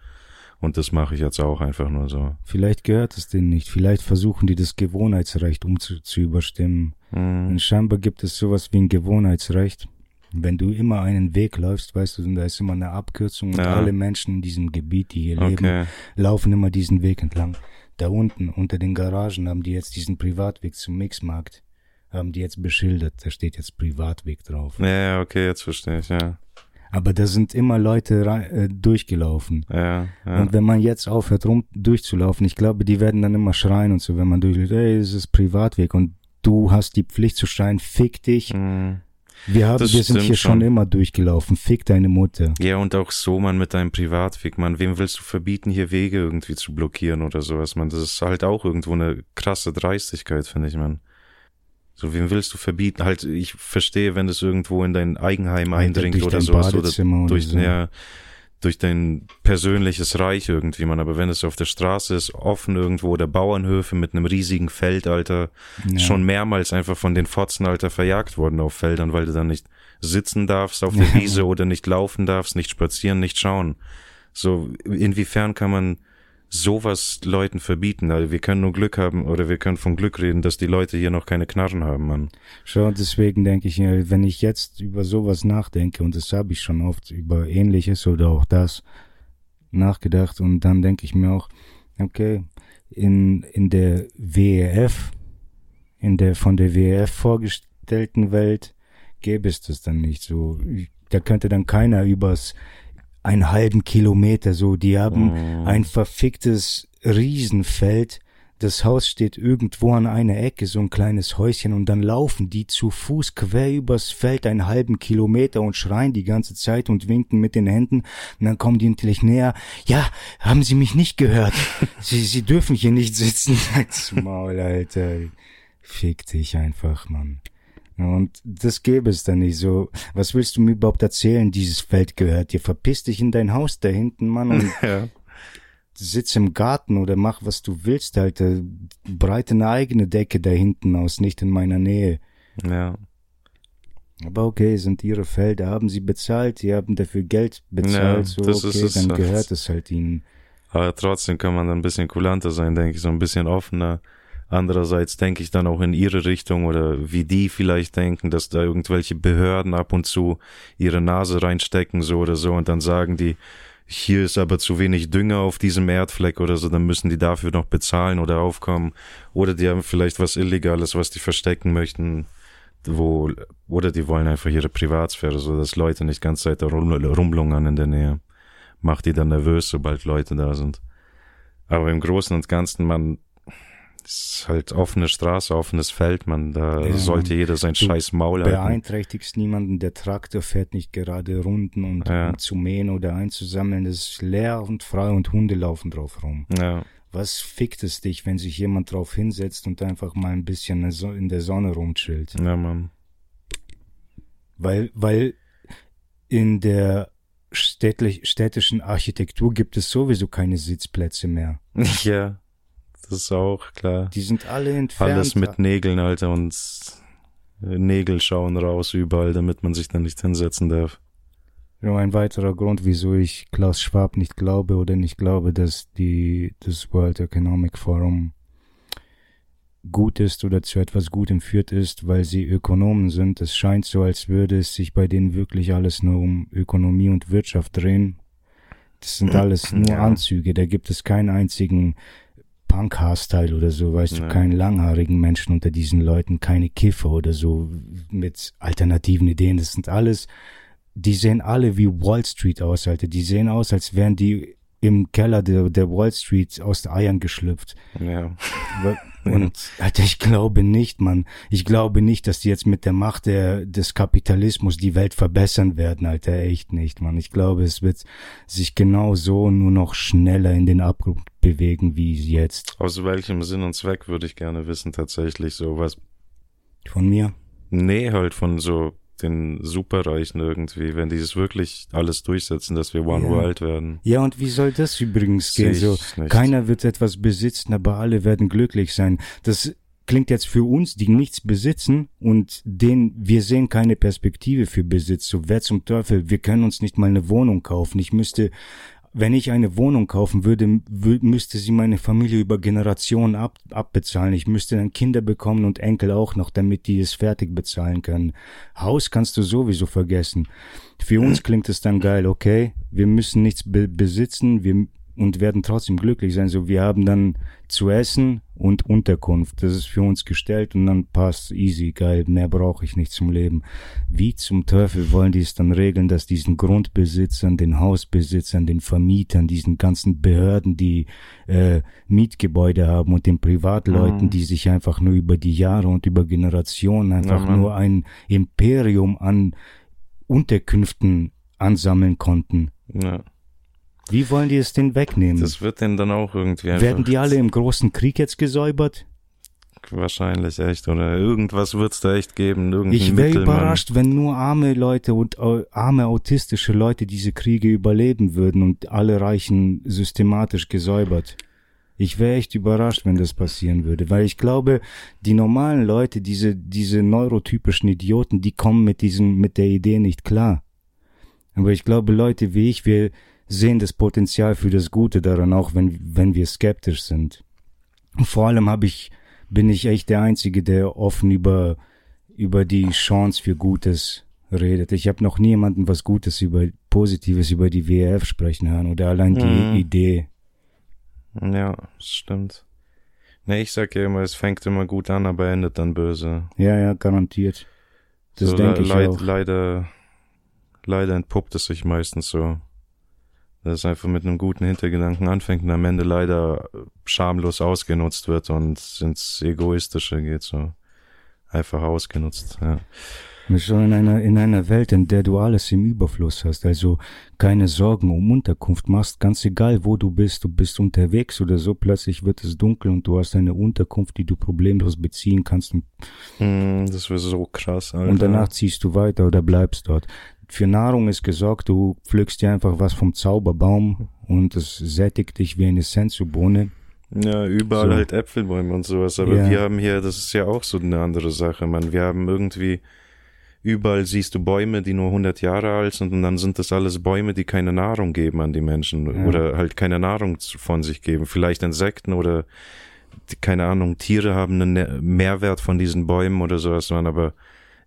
Und das mache ich jetzt auch einfach nur so. Vielleicht gehört es denen nicht. Vielleicht versuchen die das Gewohnheitsrecht umzu zu überstimmen. Mhm. Und scheinbar gibt es sowas wie ein Gewohnheitsrecht. Wenn du immer einen Weg läufst, weißt du, da ist immer eine Abkürzung und Ja. alle Menschen in diesem Gebiet, die hier leben, Okay. laufen immer diesen Weg entlang. Da unten, unter den Garagen, haben die jetzt diesen Privatweg zum Mixmarkt, haben die jetzt beschildert. Da steht jetzt Privatweg drauf. Ja, okay, jetzt verstehe ich, ja. Aber da sind immer Leute rei- äh, durchgelaufen. Ja, ja. Und wenn man jetzt aufhört, rum durchzulaufen, ich glaube, die werden dann immer schreien und so, wenn man durchläuft, ey, es ist Privatweg und du hast die Pflicht zu schreien, fick dich. Wir haben, Das wir sind hier schon immer durchgelaufen, fick deine Mutter. Ja, und auch so, man, mit deinem Privatweg, man, wem willst du verbieten, hier Wege irgendwie zu blockieren oder sowas, man, das ist halt auch irgendwo eine krasse Dreistigkeit, finde ich, man. So, wem willst du verbieten? Halt, ich verstehe, wenn das irgendwo in dein Eigenheim eindringt oder sowas, oder Badezimmer oder durch, so. ja, durch dein persönliches Reich irgendwie, man, aber wenn es auf der Straße ist, offen irgendwo, oder Bauernhöfe mit einem riesigen Feld, Alter, Ja. schon mehrmals einfach von den Fotzen, Alter, verjagt worden auf Feldern, weil du dann nicht sitzen darfst auf der Wiese oder nicht laufen darfst, nicht spazieren, nicht schauen. So, inwiefern kann man sowas Leuten verbieten? Also wir können nur Glück haben oder wir können von Glück reden, dass die Leute hier noch keine Knarren haben, Mann. Schau, deswegen denke ich, äh, wenn ich jetzt über sowas nachdenke, und das habe ich schon oft über ähnliches oder auch das nachgedacht, und dann denke ich mir auch, okay, in, in der WEF, in der von der WEF vorgestellten Welt, gäbe es das dann nicht so. Da könnte dann keiner übers einen halben Kilometer so, die haben Mhm. ein verficktes Riesenfeld, das Haus steht irgendwo an einer Ecke, so ein kleines Häuschen, und dann laufen die zu Fuß quer übers Feld einen halben Kilometer und schreien die ganze Zeit und winken mit den Händen. Und dann kommen die natürlich näher. Ja, haben Sie mich nicht gehört? [laughs] Sie, Sie dürfen hier nicht sitzen. [laughs] Maul, Alter. Fick dich einfach, Mann. Und das gäbe es dann nicht so. Was willst du mir überhaupt erzählen? Dieses Feld gehört dir. Verpiss dich in dein Haus da hinten, Mann, und [laughs] Ja. sitz im Garten oder mach, was du willst, Alter. Breite eine eigene Decke da hinten aus, nicht in meiner Nähe. Ja. Aber okay, sind ihre Felder, haben sie bezahlt, sie haben dafür Geld bezahlt, Ja, so okay, dann halt. gehört es halt ihnen. Aber trotzdem kann man dann ein bisschen kulanter sein, denke ich, so ein bisschen offener. Andererseits denke ich dann auch in ihre Richtung oder wie die vielleicht denken, dass da irgendwelche Behörden ab und zu ihre Nase reinstecken, so oder so, und dann sagen die, hier ist aber zu wenig Dünger auf diesem Erdfleck oder so, dann müssen die dafür noch bezahlen oder aufkommen. Oder die haben vielleicht was Illegales, was die verstecken möchten, wo, oder die wollen einfach ihre Privatsphäre, so dass Leute nicht ganz Zeit rum, rumlungern in der Nähe. Macht die dann nervös, sobald Leute da sind. Aber im Großen und Ganzen, man, ist halt offene Straße, offenes Feld, man, da Ja, sollte jeder sein scheiß Maul halten. Beeinträchtigst niemanden, der Traktor fährt nicht gerade Runden und Ja. um zu mähen oder einzusammeln, das ist leer und frei und Hunde laufen drauf rum. Ja. Was fickt es dich, wenn sich jemand drauf hinsetzt und einfach mal ein bisschen in der So- in der Sonne rumchillt? Ja, Mann. Weil, weil in der städtlich, städtischen Architektur gibt es sowieso keine Sitzplätze mehr. [laughs] Ja, das ist auch klar. Die sind alle entfernt. Alles mit Nägeln, Alter, und Nägel schauen raus überall, damit man sich da nicht hinsetzen darf. Nur ein weiterer Grund, wieso ich Klaus Schwab nicht glaube oder nicht glaube, dass die, das World Economic Forum gut ist oder zu etwas Gutem führt ist, weil sie Ökonomen sind. Es scheint so, als würde es sich bei denen wirklich alles nur um Ökonomie und Wirtschaft drehen. Das sind [clears throat] alles nur Ja. Anzüge, da gibt es keinen einzigen Punk-Haarstyle oder so, weißt du, Nee. keinen langhaarigen Menschen unter diesen Leuten, keine Kiffer oder so mit alternativen Ideen. Das sind alles die sehen alle wie Wall Street aus, Alter. Die sehen aus, als wären die im Keller der, der Wall Street aus den Eiern geschlüpft. Ja. Und, Alter, ich glaube nicht, Mann. Ich glaube nicht, dass die jetzt mit der Macht der, des Kapitalismus die Welt verbessern werden, Alter. Echt nicht, Mann. Ich glaube, es wird sich genau so nur noch schneller in den Abgrund bewegen, wie jetzt. Aus welchem Sinn und Zweck würde ich gerne wissen, tatsächlich, so was. Von mir? Nee, halt von so den Superreichen irgendwie, wenn die es wirklich alles durchsetzen, dass wir One Ja. World werden. Ja, und wie soll das übrigens gehen? So, keiner wird etwas besitzen, aber alle werden glücklich sein. Das klingt jetzt für uns, die nichts besitzen und den, wir sehen keine Perspektive für Besitz. So, wer zum Teufel, wir können uns nicht mal eine Wohnung kaufen. Ich müsste, wenn ich eine Wohnung kaufen würde, wü- müsste sie meine Familie über Generationen ab, abbezahlen. Ich müsste dann Kinder bekommen und Enkel auch noch, damit die es fertig bezahlen können. Haus kannst du sowieso vergessen. Für uns klingt es dann geil, okay, wir müssen nichts be besitzen, wir und werden trotzdem glücklich sein. So, wir haben dann zu essen und Unterkunft. Das ist für uns gestellt und dann passt easy, geil, mehr brauche ich nicht zum Leben. Wie zum Teufel wollen die es dann regeln, dass diesen Grundbesitzern, den Hausbesitzern, den Vermietern, diesen ganzen Behörden, die äh, Mietgebäude haben und den Privatleuten, Mhm. die sich einfach nur über die Jahre und über Generationen einfach Mann. nur ein Imperium an Unterkünften ansammeln konnten. Ja. Wie wollen die es denn wegnehmen? Das wird denn dann auch irgendwie. Werden die alle im großen Krieg jetzt gesäubert? Wahrscheinlich echt, oder irgendwas wird's da echt geben, irgendein Ich wäre überrascht, wenn nur arme Leute und äh, arme autistische Leute diese Kriege überleben würden und alle Reichen systematisch gesäubert. Ich wäre echt überrascht, wenn das passieren würde, weil ich glaube, die normalen Leute, diese diese neurotypischen Idioten, die kommen mit diesem mit der Idee nicht klar. Aber ich glaube, Leute wie ich, wir sehen das Potenzial für das Gute daran, auch wenn wenn wir skeptisch sind. Und vor allem habe ich bin ich echt der Einzige, der offen über über die Chance für Gutes redet. Ich habe noch niemanden was Gutes über Positives über die WEF sprechen hören oder allein die Mhm. Idee. Ja, das stimmt. Ne, ich sag ja immer, es fängt immer gut an, aber endet dann böse. Ja, ja, garantiert. Das so, denke ich leid, auch. Leider, leider entpuppt es sich meistens so. Dass es einfach mit einem guten Hintergedanken anfängt und am Ende leider schamlos ausgenutzt wird und ins Egoistische geht, so. Einfach ausgenutzt, ja. Wir schon in einer, in einer Welt, in der du alles im Überfluss hast, also keine Sorgen um Unterkunft machst, ganz egal wo du bist, du bist unterwegs oder so, plötzlich wird es dunkel und du hast eine Unterkunft, die du problemlos beziehen kannst und, Hm, das wäre so krass, Alter. und danach ziehst du weiter oder bleibst dort. Für Nahrung ist gesorgt, du pflückst dir einfach was vom Zauberbaum und es sättigt dich wie eine Sensu-Bohne. Ja, überall So. halt Äpfelbäume und sowas. Aber Ja. wir haben hier, das ist ja auch so eine andere Sache, man. Wir haben irgendwie, überall siehst du Bäume, die nur 100 Jahre alt sind und dann sind das alles Bäume, die keine Nahrung geben an die Menschen Ja. oder halt keine Nahrung von sich geben. Vielleicht Insekten oder, keine Ahnung, Tiere haben einen Ne- Mehrwert von diesen Bäumen oder sowas, man. Aber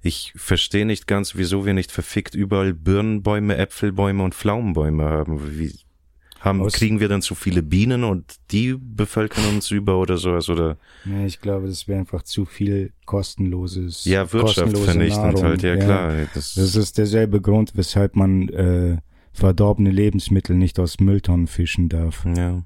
ich verstehe nicht ganz, wieso wir nicht verfickt überall Birnenbäume, Äpfelbäume und Pflaumenbäume haben. Wie, haben, Aus- kriegen wir dann zu viele Bienen und die bevölkern uns über oder sowas oder Ja, ich glaube, das wäre einfach zu viel kostenloses. ja Wirtschaft vernichtend halt ja, klar das, Das ist derselbe Grund, weshalb man äh, verdorbene Lebensmittel nicht aus Mülltonnen fischen darf. ja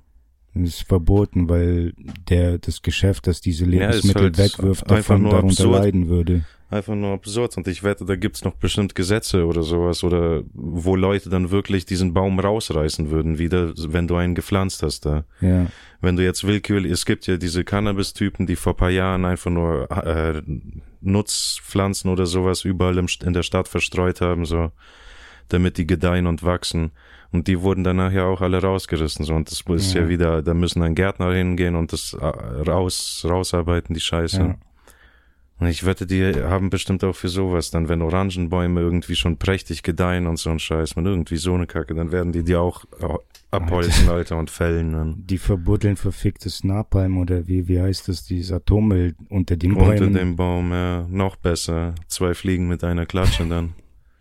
Das ist verboten, weil der das Geschäft, das diese Ja, Lebensmittel halt wegwirft, davon darunter absurd. leiden würde. Einfach nur absurd und ich wette da gibt's noch bestimmt Gesetze oder sowas oder wo Leute dann wirklich diesen Baum rausreißen würden wieder wenn du einen gepflanzt hast da Ja. wenn du jetzt willkürlich es gibt ja diese Cannabis-Typen die vor paar Jahren einfach nur äh, Nutzpflanzen oder sowas überall im, in der Stadt verstreut haben so damit die gedeihen und wachsen und die wurden dann nachher auch alle rausgerissen so und das ist ja, Ja. wieder da müssen dann Gärtner hingehen und das äh, raus rausarbeiten die Scheiße Ja. Und ich wette, die haben bestimmt auch für sowas dann, wenn Orangenbäume irgendwie schon prächtig gedeihen und so ein Scheiß, man irgendwie so eine Kacke, dann werden die die auch äh, abholzen, Alter, und fällen dann. Die verbuddeln verficktes Napalm oder wie, wie heißt das, dieses Atommüll unter den Unter Bäumen. dem Baum, ja, noch besser. Zwei Fliegen mit einer Klatsche dann.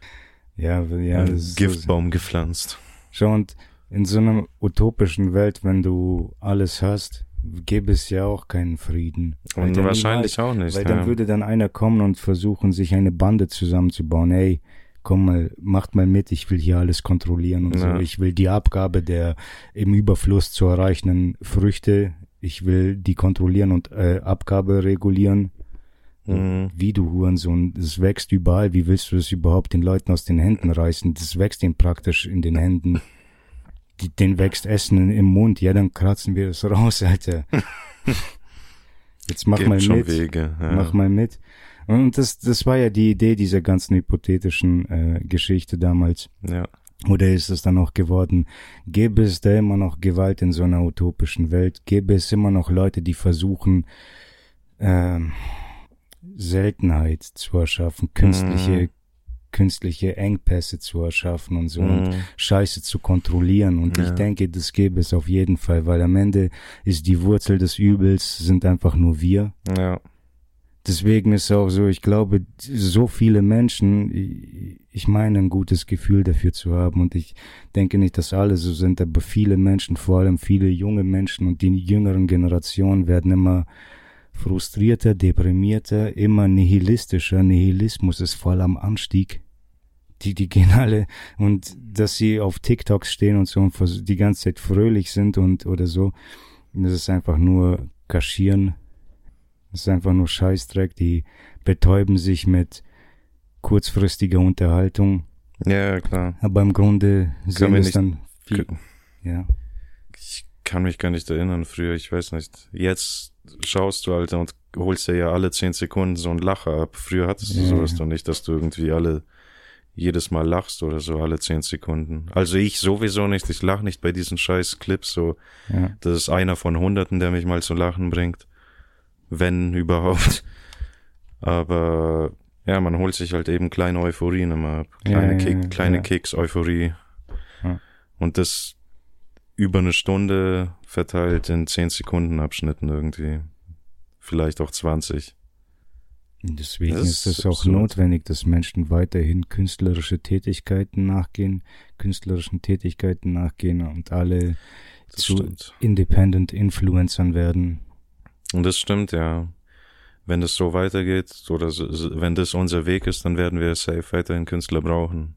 [laughs] ja, ja, Giftbaum gepflanzt. Schau, und in so einer utopischen Welt, wenn du alles hast, gäbe es ja auch keinen Frieden. Weil Und dann wahrscheinlich niemals- auch nicht, Weil ja. dann würde dann einer kommen und versuchen, sich eine Bande zusammenzubauen. Ey, komm mal, macht mal mit, ich will hier alles kontrollieren und Ja. so. Ich will die Abgabe der im Überfluss zu erreichenden Früchte, ich will die kontrollieren und äh, Abgabe regulieren. Mhm. Wie du Hurensohn, das wächst überall. Wie willst du das überhaupt den Leuten aus den Händen reißen? Das wächst ihnen praktisch in den Händen. Die, den wächst Essen im Mund. Ja, dann kratzen wir das [laughs] raus, Alter. Jetzt mach Gibt mal mit. Wege, ja. Mach mal mit. Und das, das war ja die Idee dieser ganzen hypothetischen äh, Geschichte damals. Ja. Oder ist es dann auch geworden? Gäbe es da immer noch Gewalt in so einer utopischen Welt? Gäbe es immer noch Leute, die versuchen, ähm, Seltenheit zu erschaffen, künstliche, Mhm. Künstliche Engpässe zu erschaffen und so Mhm. und Scheiße zu kontrollieren. Und ich Ja. denke, das gäbe es auf jeden Fall, weil am Ende ist die Wurzel des Übels sind einfach nur wir. Ja. Deswegen ist auch so, ich glaube, so viele Menschen, ich- ich meine ein gutes Gefühl dafür zu haben und ich denke nicht, dass alle so sind, aber viele Menschen, vor allem viele junge Menschen und die jüngeren Generationen werden immer frustrierter, deprimierter, immer nihilistischer. Nihilismus ist voll am Anstieg. Die, die gehen alle und dass sie auf TikToks stehen und so und die ganze Zeit fröhlich sind und oder so, das ist einfach nur kaschieren. Das ist einfach nur Scheißdreck. Die betäuben sich mit kurzfristiger Unterhaltung. Ja, klar. Aber im Grunde mir es dann viel. Ja. Ich kann mich gar nicht erinnern früher, ich weiß nicht. Jetzt schaust du, Alter, und holst dir ja alle zehn Sekunden so einen Lacher ab. Früher hattest du Ja, sowas ja. doch nicht, dass du irgendwie alle jedes Mal lachst oder so, alle zehn Sekunden. Also ich sowieso nicht, ich lach nicht bei diesen scheiß Clips so. Ja. Das ist einer von Hunderten, der mich mal zu lachen bringt. Wenn [laughs] überhaupt. Aber ja, man holt sich halt eben kleine Euphorien immer ab. Kleine, Ja, Kick, kleine ja. Kicks, Euphorie. Und das über eine Stunde verteilt in 10 Sekunden Abschnitten irgendwie. Vielleicht auch 20. Und Deswegen Das ist es auch notwendig, dass Menschen weiterhin künstlerische Tätigkeiten nachgehen, künstlerischen Tätigkeiten nachgehen und alle Das zu stimmt. Independent Influencern werden. Und das stimmt, ja. Wenn das so weitergeht oder wenn das unser Weg ist, dann werden wir safe weiterhin Künstler brauchen.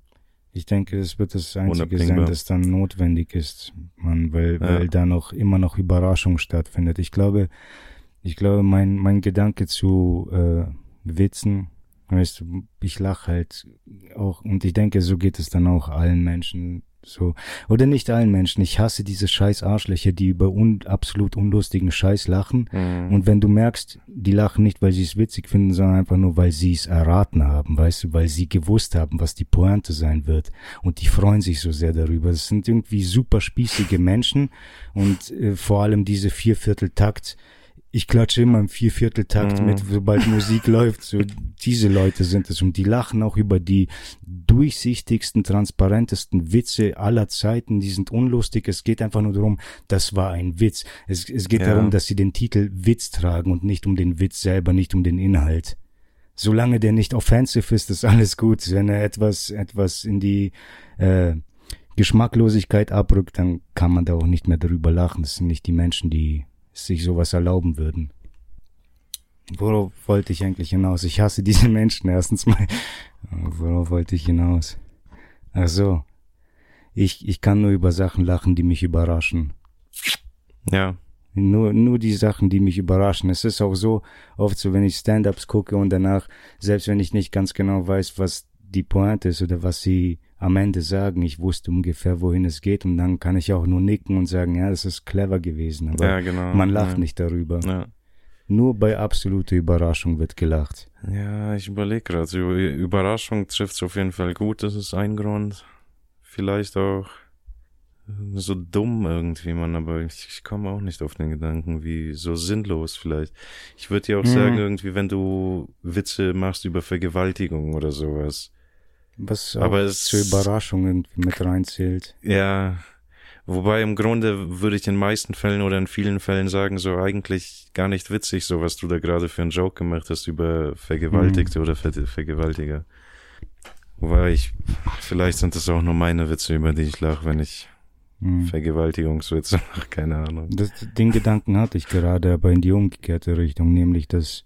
Ich denke, es wird das Einzige sein, das dann notwendig ist, man, weil, Ja. weil da noch immer noch Überraschung stattfindet. Ich glaube, ich glaube, mein, mein Gedanke zu äh, Witzen, weißt du, ich lache halt auch und ich denke, so geht es dann auch allen Menschen so. Oder nicht allen Menschen. Ich hasse diese scheiß Arschlöcher, die über un, absolut unlustigen Scheiß lachen. Mhm. Und wenn du merkst, die lachen nicht, weil sie es witzig finden, sondern einfach nur, weil sie es erraten haben, weißt du, weil sie gewusst haben, was die Pointe sein wird. Und die freuen sich so sehr darüber. Das sind irgendwie super spießige Menschen und äh, vor allem diese Viervierteltakt. Ich klatsche immer im Viervierteltakt Mhm. mit, sobald [laughs] Musik läuft. So, diese Leute sind es und die lachen auch über die durchsichtigsten, transparentesten Witze aller Zeiten. Die sind unlustig. Es geht einfach nur darum, das war ein Witz. Es, es geht Ja. darum, dass sie den Titel Witz tragen und nicht um den Witz selber, nicht um den Inhalt. Solange der nicht offensive ist, ist alles gut. Wenn er etwas, etwas in die äh, Geschmacklosigkeit abrückt, dann kann man da auch nicht mehr darüber lachen. Das sind nicht die Menschen, die sich sowas erlauben würden. Worauf wollte ich eigentlich hinaus? Ich hasse diese Menschen erstens mal. Worauf wollte ich hinaus? Ach so. Ich, ich kann nur über Sachen lachen, die mich überraschen. Ja. Nur, nur die Sachen, die mich überraschen. Es ist auch so oft so, wenn ich Stand-ups gucke und danach, selbst wenn ich nicht ganz genau weiß, was die Pointe ist oder was sie am Ende sagen, ich wusste ungefähr, wohin es geht und dann kann ich auch nur nicken und sagen, ja, das ist clever gewesen. Aber Ja, genau. man lacht Ja. nicht darüber. Ja. Nur bei absoluter Überraschung wird gelacht. Ja, ich überlege gerade. Überraschung trifft auf jeden Fall gut, das ist ein Grund. Vielleicht auch so dumm irgendwie, man, aber ich, ich komme auch nicht auf den Gedanken, wie so sinnlos vielleicht. Ich würde dir auch Mhm. sagen, irgendwie, wenn du Witze machst über Vergewaltigung oder sowas. Was Aber es- zur Überraschung irgendwie mit reinzählt. Ja, wobei im Grunde würde ich in meisten Fällen oder in vielen Fällen sagen, so eigentlich gar nicht witzig, so was du da gerade für einen Joke gemacht hast über Vergewaltigte oder Ver Vergewaltiger. Wobei ich, vielleicht sind das auch nur meine Witze, über die ich lache, wenn ich Mhm. Vergewaltigungswitze [laughs] mache, keine Ahnung. Das, den Gedanken hatte ich gerade, aber in die umgekehrte Richtung, nämlich, dass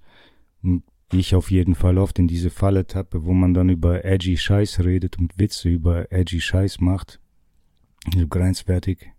ich auf jeden Fall oft in diese Falle tappe, wo man dann über edgy Scheiß redet und Witze über edgy Scheiß macht. So grenzwertig.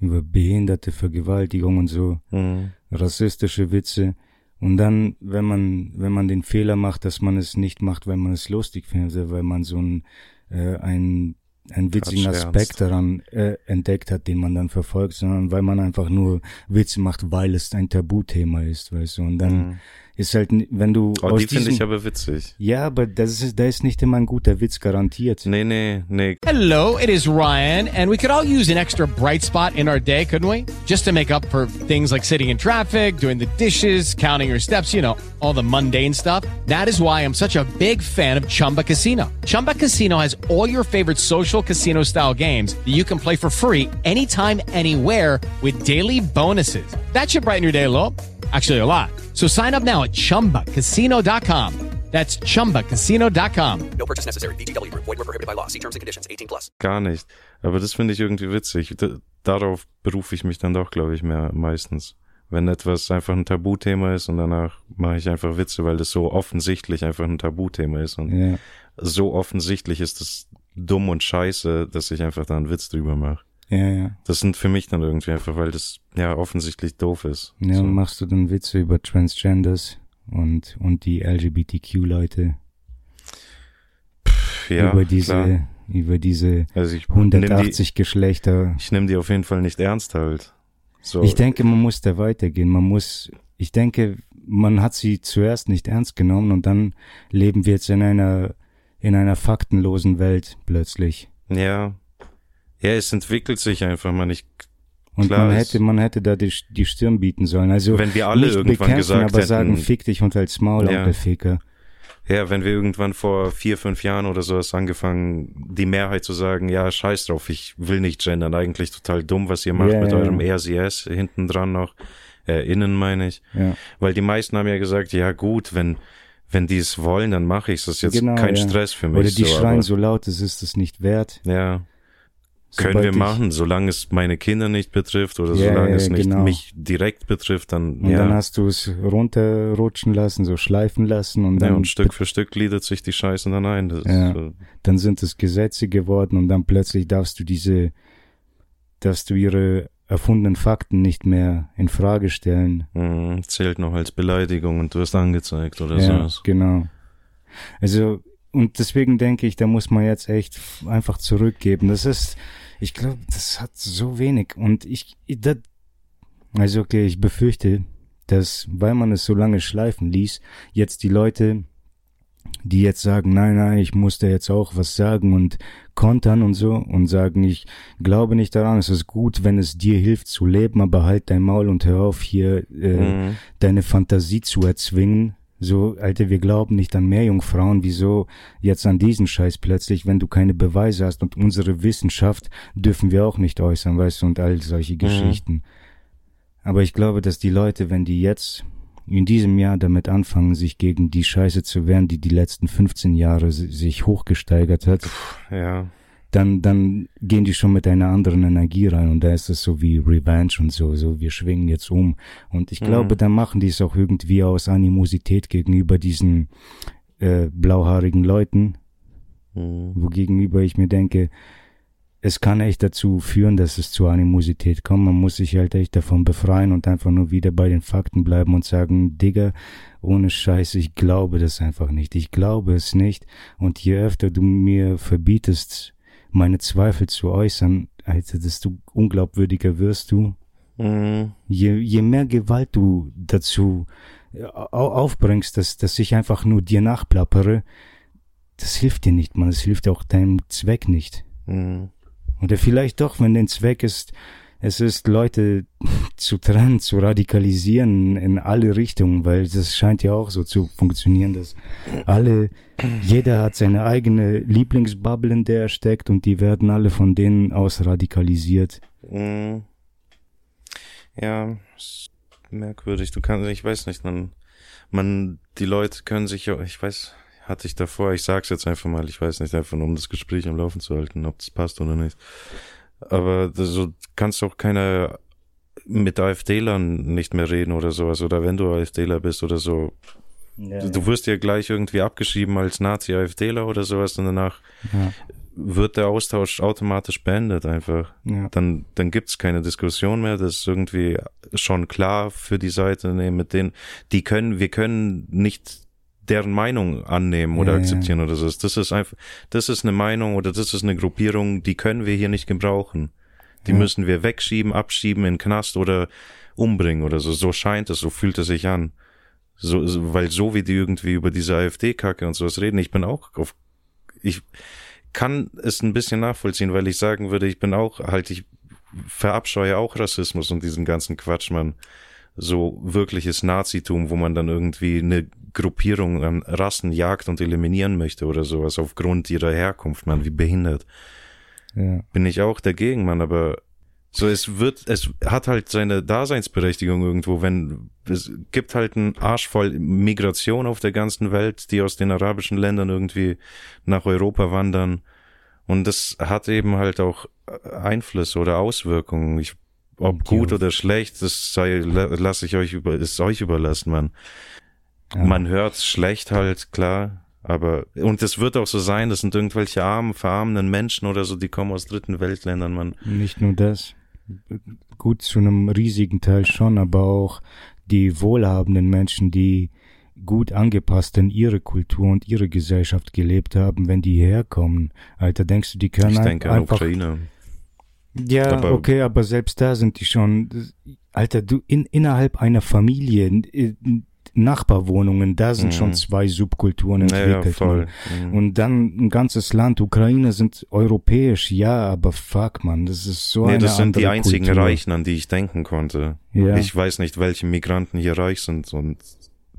Über behinderte Vergewaltigung und so. Mhm. Rassistische Witze. Und dann, wenn man, wenn man den Fehler macht, dass man es nicht macht, weil man es lustig findet, weil man so ein, äh, ein, einen witzigen Quatsch, Aspekt ernst. daran äh, entdeckt hat, den man dann verfolgt, sondern weil man einfach nur Witze macht, weil es ein Tabuthema ist, weißt du. Und dann Mhm. Ist halt, wenn du Oh, aus die finde ich aber witzig. Ja, aber das ist, da ist nicht immer ein guter Witz garantiert. Nee, nee, nee. Hello, it is Ryan, and we could all use an extra bright spot in our day, couldn't we? Just to make up for things like sitting in traffic, doing the dishes, counting your steps, you know, all the mundane stuff. That is why I'm such a big fan of Chumba Casino. Chumba Casino has all your favorite social casino style games that you can play for free anytime, anywhere with daily bonuses. That should brighten your day a little. Actually, a lot. So sign up now at chumbacasino.com. That's chumbacasino.com. No purchase necessary. VGW Group. Void were prohibited by law. See terms and conditions. 18 plus. Gar nicht. Aber das finde ich irgendwie witzig. D darauf berufe ich mich dann doch, glaube ich, mehr meistens. Wenn etwas einfach ein Tabuthema ist und danach mache ich einfach Witze, weil das so offensichtlich einfach ein Tabuthema ist und Ja. so offensichtlich ist das dumm und scheiße, dass ich einfach da einen Witz drüber mache. Ja, ja. Das sind für mich dann irgendwie einfach, weil das ja offensichtlich doof ist. Ja, so. machst du dann Witze über Transgenders und, und die LGBTQ-Leute? ja, über diese, klar. über diese Also ich nehm die- 180 Geschlechter. Ich nehme die auf jeden Fall nicht ernst halt. So. Ich denke, man muss da weitergehen. Man muss, ich denke, man hat sie zuerst nicht ernst genommen und dann leben wir jetzt in einer, in einer faktenlosen Welt plötzlich. Ja. Ja, es entwickelt sich einfach mal nicht. Und Klar man hätte, man hätte da die, die Stirn bieten sollen. Also Wenn wir alle nicht irgendwann bekämpfen, gesagt aber sagen, hätten- fick dich und halt's Maul, Ja. Ficker. Ja, wenn wir irgendwann vor vier, fünf Jahren oder so hast angefangen, die Mehrheit zu sagen, ja, scheiß drauf, ich will nicht gendern, eigentlich total dumm, was ihr macht Ja, mit eurem. RCS hinten dran noch, äh, innen meine ich. Ja. Weil die meisten haben ja gesagt, ja gut, wenn, wenn die es wollen, dann mache ich es. Das ist jetzt Genau, kein ja. Stress für mich. Oder die so, schreien so laut, es ist es nicht wert. Ja. Können wir machen, solange es meine Kinder nicht betrifft oder Ja, solange ja, es nicht genau. mich direkt betrifft, dann, Und ja. dann hast du es runterrutschen lassen, so schleifen lassen und ja, dann, und Stück für Stück gliedert sich die Scheiße dann ein. Ja. äh, dann sind es Gesetze geworden und dann plötzlich darfst du diese, darfst du ihre erfundenen Fakten nicht mehr in Frage stellen. mh, zählt noch als Beleidigung und du wirst angezeigt oder ja, so. genau. Also, und deswegen denke ich, da muss man jetzt echt einfach zurückgeben. Das ist, ich glaube, das hat so wenig. Und ich, das, also okay, ich befürchte, dass, weil man es so lange schleifen ließ, jetzt die Leute, die jetzt sagen, nein, nein, ich muss da jetzt auch was sagen und kontern und so und sagen, ich glaube nicht daran, es ist gut, wenn es dir hilft zu leben, aber halt dein Maul und hör auf hier äh, Mhm. deine Fantasie zu erzwingen. So, Alter, wir glauben nicht an Meerjungfrauen, wieso jetzt an diesen Scheiß plötzlich, wenn du keine Beweise hast und unsere Wissenschaft dürfen wir auch nicht äußern, weißt du, und all solche Geschichten. Aber ich glaube, dass die Leute, wenn die jetzt in diesem Jahr damit anfangen, sich gegen die Scheiße zu wehren, die die letzten 15 Jahre si- sich hochgesteigert hat, Ja. Dann, dann gehen die schon mit einer anderen Energie rein und da ist es so wie Revenge und so, so wir schwingen jetzt um. Und ich glaube, Mhm. dann machen die es auch irgendwie aus Animosität gegenüber diesen äh, blauhaarigen Leuten, Mhm. wo gegenüber ich mir denke, es kann echt dazu führen, dass es zu Animosität kommt. Man muss sich halt echt davon befreien und einfach nur wieder bei den Fakten bleiben und sagen, Digga, ohne Scheiß, ich glaube das einfach nicht. Ich glaube es nicht. Und je öfter du mir verbietest, meine Zweifel zu äußern, Alter, desto unglaubwürdiger wirst du. Mhm. Je, je mehr Gewalt du dazu äh, au- aufbringst, dass, dass ich einfach nur dir nachplappere, das hilft dir nicht, man. Das hilft auch deinem Zweck nicht. Mhm. Oder vielleicht doch, wenn dein Zweck ist, es ist, Leute [laughs] zu trennen, zu radikalisieren in alle Richtungen, weil das scheint ja auch so zu funktionieren, dass alle, jeder hat seine eigene Lieblingsbubble, in der er steckt und die werden alle von denen aus radikalisiert. Mhm. Ja, merkwürdig. Du kannst, ich weiß nicht, man, man, die Leute können sich ja, ich weiß, hatte ich davor, ich sag's jetzt einfach mal, ich weiß nicht, einfach nur um das Gespräch am Laufen zu halten, ob das passt oder nicht. Aber so kannst auch keiner mit AfDlern nicht mehr reden oder sowas, oder wenn du AfDler bist oder so. Ja, Du wirst ja gleich irgendwie abgeschrieben als Nazi-AfDler oder sowas und danach ja, wird der Austausch automatisch beendet einfach. ja. Dann, dann gibt's keine Diskussion mehr. Das ist irgendwie schon klar für die Seite. Nee, mit denen, die können, wir können nicht deren Meinung annehmen oder Ja, ja. akzeptieren oder so. Das ist einfach, das ist eine Meinung oder das ist eine Gruppierung, die können wir hier nicht gebrauchen. Die Ja. müssen wir wegschieben, abschieben in Knast oder umbringen oder so. So scheint es, so fühlt es sich an. So, so, weil so wie die irgendwie über diese AfD-Kacke und sowas reden, ich bin auch auf, ich kann es ein bisschen nachvollziehen, weil ich sagen würde, ich bin auch halt, ich verabscheue auch Rassismus und diesen ganzen Quatsch, man. So wirkliches Nazitum, wo man dann irgendwie eine Gruppierung an Rassen jagt und eliminieren möchte oder sowas aufgrund ihrer Herkunft, man, wie behindert. Ja. Bin ich auch dagegen, man, aber so, es wird, es hat halt seine Daseinsberechtigung irgendwo, wenn, es gibt halt einen Arsch voll Migration auf der ganzen Welt, die aus den arabischen Ländern irgendwie nach Europa wandern. Und das hat eben halt auch Einfluss oder Auswirkungen. Ich, ob gut oder schlecht, das sei, lasse ich euch über, ist euch überlassen, man. Ja. Man hört's schlecht halt, klar. Aber, und es wird auch so sein, das sind irgendwelche armen, verarmenden Menschen oder so, die kommen aus dritten Weltländern, man. Nicht nur das. Gut, zu einem riesigen Teil schon, aber auch die wohlhabenden Menschen, die gut angepasst in ihre Kultur und ihre Gesellschaft gelebt haben, wenn die herkommen. Alter, denkst du, die können Ich denke an einfach... Ukraine. Ja, Aber- okay, aber selbst da sind die schon, Alter, du in, innerhalb einer Familie, in, Nachbarwohnungen, da sind Mhm. schon zwei Subkulturen Ja, ja, entwickelt. voll. Mann. Mhm. Und dann ein ganzes Land, Ukraine sind europäisch, ja, aber fuck, man, das ist so nee, eine das sind die einzigen Kultur. Reichen, an die ich denken konnte. Ja. Ich weiß nicht, welche Migranten hier reich sind und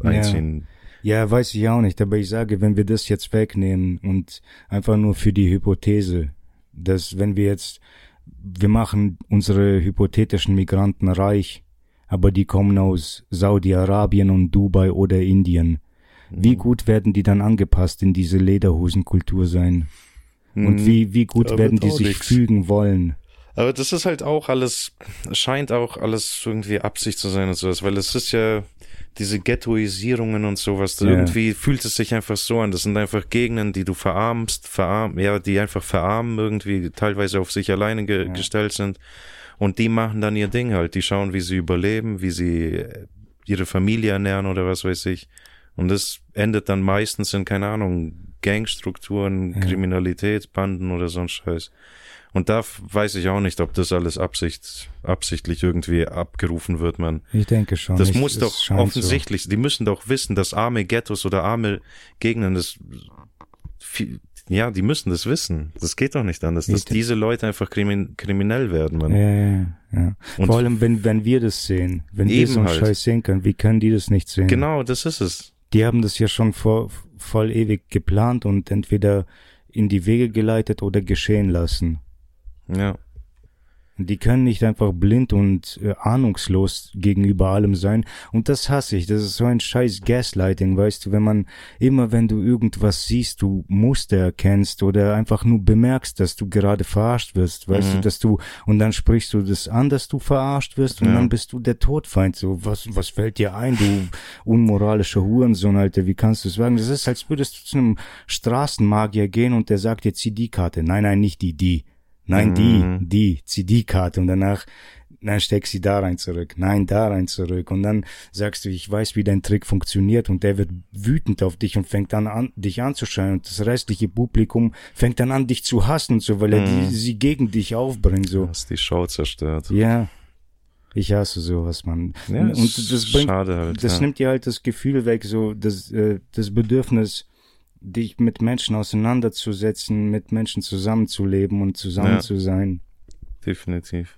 einziehen. Ja, weiß ich auch nicht, aber ich sage, wenn wir das jetzt wegnehmen und einfach nur für die Hypothese, dass wenn wir jetzt, wir machen unsere hypothetischen Migranten reich, aber die kommen aus Saudi-Arabien und Dubai oder Indien. Wie gut werden die dann angepasst in diese Lederhosenkultur sein? Und Mhm. wie, wie gut Da werden die sich nix. fügen wollen? Aber das ist halt auch alles, scheint auch alles irgendwie Absicht zu sein und sowas, weil es ist ja diese Ghettoisierungen und sowas, Ja. irgendwie fühlt es sich einfach so an. Das sind einfach Gegenden, die du verarmst, verarm, ja, die einfach verarmen irgendwie, teilweise auf sich alleine ge gestellt sind. Und die machen dann ihr Ding halt. Die schauen, wie sie überleben, wie sie äh, ihre Familie ernähren oder was weiß ich. Und das endet dann meistens in, keine Ahnung, Gangstrukturen, Kriminalität, Banden oder so ein Scheiß. Und da weiß ich auch nicht, ob das alles Absicht, absichtlich irgendwie abgerufen wird, man. Ich denke schon. Das Ich- muss doch scheint so. offensichtlich, die müssen doch wissen, dass arme Ghettos oder arme Gegenden das, viel- ja, die müssen das wissen. Das geht doch nicht anders, dass Ich- diese Leute einfach krimin kriminell werden. Ja, ja, ja. Und- Vor allem, wenn, wenn wir das sehen, wenn wir so einen halt. Scheiß sehen können, wie können die das nicht sehen? Genau, das ist es. Die haben das ja schon vor, voll ewig geplant und entweder in die Wege geleitet oder geschehen lassen. Ja. Die können nicht einfach blind und äh, ahnungslos gegenüber allem sein. Und das hasse ich. Das ist so ein scheiß Gaslighting, weißt du, wenn man immer, wenn du irgendwas siehst, du Muster erkennst oder einfach nur bemerkst, dass du gerade verarscht wirst, weißt Mhm. du, dass du, und dann sprichst du das an, dass du verarscht wirst und Ja. dann bist du der Todfeind. So, was, was fällt dir ein, du unmoralischer Hurensohn, Alter, wie kannst du es sagen? Das ist, als würdest du zu einem Straßenmagier gehen und der sagt dir, zieh die Karte. Nein, nein, nicht die, die. Nein, Mhm. die, die, zieh die Karte und danach, dann steck sie da rein zurück. Nein, da rein zurück. Und dann sagst du, ich weiß, wie dein Trick funktioniert und der wird wütend auf dich und fängt dann an, dich anzuschreien und das restliche Publikum fängt dann an, dich zu hassen und so, weil er Mhm. die, sie gegen dich aufbringt, so. Hast die Show zerstört. Ja. Ich hasse sowas, man. Ja, und das bringt, schade halt, das ja. nimmt dir halt das Gefühl weg, so, das, äh, das Bedürfnis, dich mit Menschen auseinanderzusetzen, mit Menschen zusammenzuleben und zusammen Ja. zu sein. Definitiv.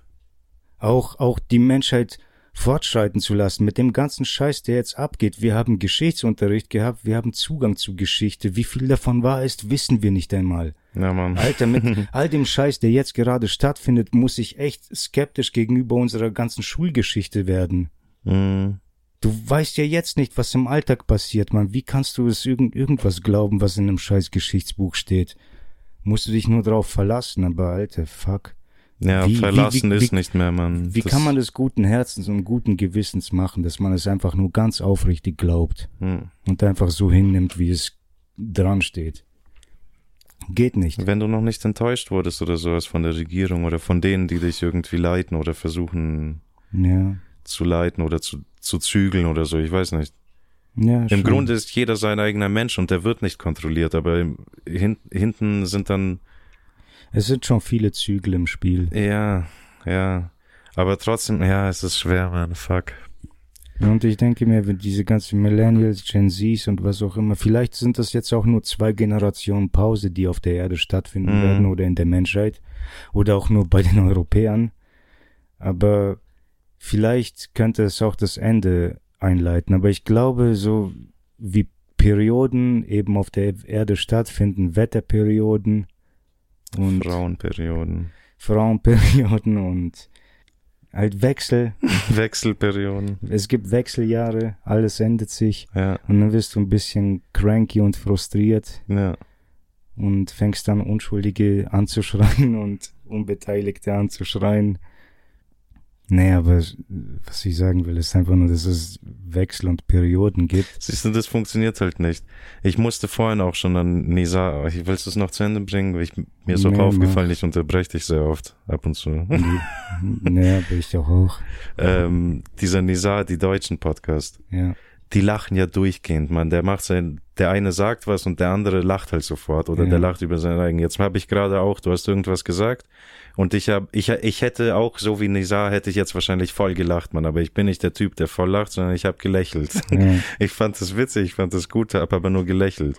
auch, auch die Menschheit fortschreiten zu lassen mit dem ganzen Scheiß, der jetzt abgeht. Wir haben Geschichtsunterricht gehabt, wir haben Zugang zu Geschichte. Wie viel davon wahr ist, wissen wir nicht einmal. Ja, Mann. Alter, mit [laughs] all dem Scheiß, der jetzt gerade stattfindet, muss ich echt skeptisch gegenüber unserer ganzen Schulgeschichte werden. Mhm. Du weißt ja jetzt nicht, was im Alltag passiert, man. Wie kannst du es irgend, irgendwas glauben, was in einem scheiß Geschichtsbuch steht? Musst du dich nur drauf verlassen, aber Alter, fuck. Ja, Wie- verlassen wie- ist wie- nicht mehr, Mann. Wie Das- kann man das guten Herzens und guten Gewissens machen, dass man es einfach nur ganz aufrichtig glaubt Hm. und einfach so hinnimmt, wie es dran steht? Geht nicht. Wenn du noch nicht enttäuscht wurdest oder sowas von der Regierung oder von denen, die dich irgendwie leiten oder versuchen Ja. zu leiten oder zu, zu zügeln oder so, ich weiß nicht. Ja, Im schon. Grunde ist jeder sein eigener Mensch und der wird nicht kontrolliert, aber im, hin, hinten sind dann, Es sind schon viele Zügel im Spiel. ja, ja, aber trotzdem, ja, es ist schwer, man, fuck. Und ich denke mir, wenn diese ganzen Millennials, Gen Zs und was auch immer, vielleicht sind das jetzt auch nur zwei Generationen Pause, die auf der Erde stattfinden Mhm. werden oder in der Menschheit oder auch nur bei den Europäern. Aber vielleicht könnte es auch das Ende einleiten. Aber ich glaube, so wie Perioden eben auf der Erde stattfinden, Wetterperioden und Frauenperioden. Frauenperioden und halt Wechsel. [laughs] Wechselperioden. Es gibt Wechseljahre, alles ändert sich Ja, und dann wirst du ein bisschen cranky und frustriert ja. und fängst dann Unschuldige anzuschreien und Unbeteiligte anzuschreien. Nee, aber was ich sagen will, ist einfach nur, dass es Wechsel und Perioden gibt. Siehst du, das funktioniert halt nicht. Ich musste vorhin auch schon an Nisa, ich willst du es noch zu Ende bringen? Weil Ich, mir ist auch Nee, aufgefallen, ich unterbreche dich sehr oft, ab und zu. nee, aber ich auch auch. [laughs] ähm, dieser Nisa, die deutschen Podcast, Ja. die lachen ja durchgehend, man. Der macht sein, der eine sagt was und der andere lacht halt sofort oder Ja. der lacht über seinen eigenen. Jetzt habe ich gerade auch, du hast irgendwas gesagt und ich habe, ich, ich hätte auch so wie Nisa hätte ich jetzt wahrscheinlich voll gelacht, man. Aber ich bin nicht der Typ, der voll lacht, sondern ich habe gelächelt. Ja. [laughs] Ich fand das witzig, ich fand das gut, habe aber nur gelächelt.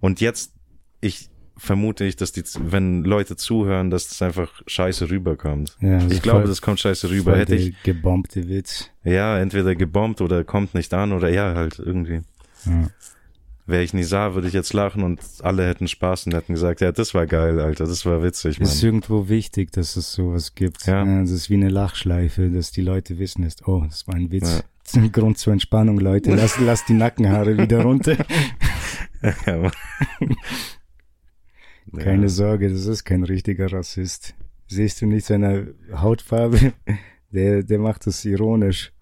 Und jetzt, ich vermute ich, dass die, wenn Leute zuhören, dass das einfach scheiße rüberkommt. Ja, also ich glaube, voll- das kommt scheiße rüber. Hätte ich, gebombte Witz. ja, entweder gebombt oder kommt nicht an oder ja, halt irgendwie. Ja. Wäre ich nie sah, würde ich jetzt lachen und alle hätten Spaß und hätten gesagt, ja, das war geil, Alter, das war witzig, Ist Mann. irgendwo wichtig, dass es sowas gibt. Ja. Das ist wie eine Lachschleife, dass die Leute wissen ist, oh, das war ein Witz. [laughs] Das ist ein Grund zur Entspannung, Leute. [laughs] Lass, lass die Nackenhaare wieder runter. [laughs] ja. Keine Ja. Sorge, das ist kein richtiger Rassist. Siehst du nicht seine Hautfarbe? Der, der macht das ironisch.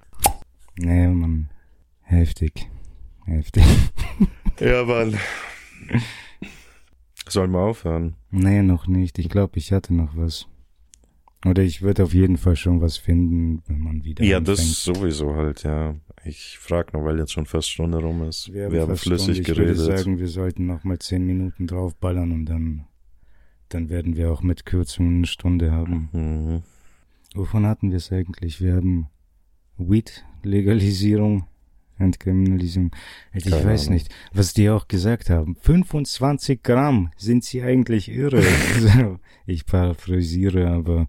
Nee, Mann. Heftig. Heftig. Ja, Mann. Sollen wir aufhören? Nee, noch nicht. Ich glaube, ich hatte noch was. Oder ich würde auf jeden Fall schon was finden, wenn man wieder Ja, anfängt. das sowieso halt, ja. Ich frag noch, weil jetzt schon fast Stunde rum ist. Wir haben, fast flüssig Stunde. geredet. Ich würde sagen, wir sollten noch mal zehn Minuten draufballern und dann, dann werden wir auch mit Kürzungen eine Stunde haben. mhm. Wovon hatten wir es eigentlich? Wir haben Weed-Legalisierung, Entkriminalisierung. Ich Keine weiß Ahnung. nicht, was die auch gesagt haben. 25 Gramm, sind sie eigentlich irre? [laughs] so, ich paraphrasiere, aber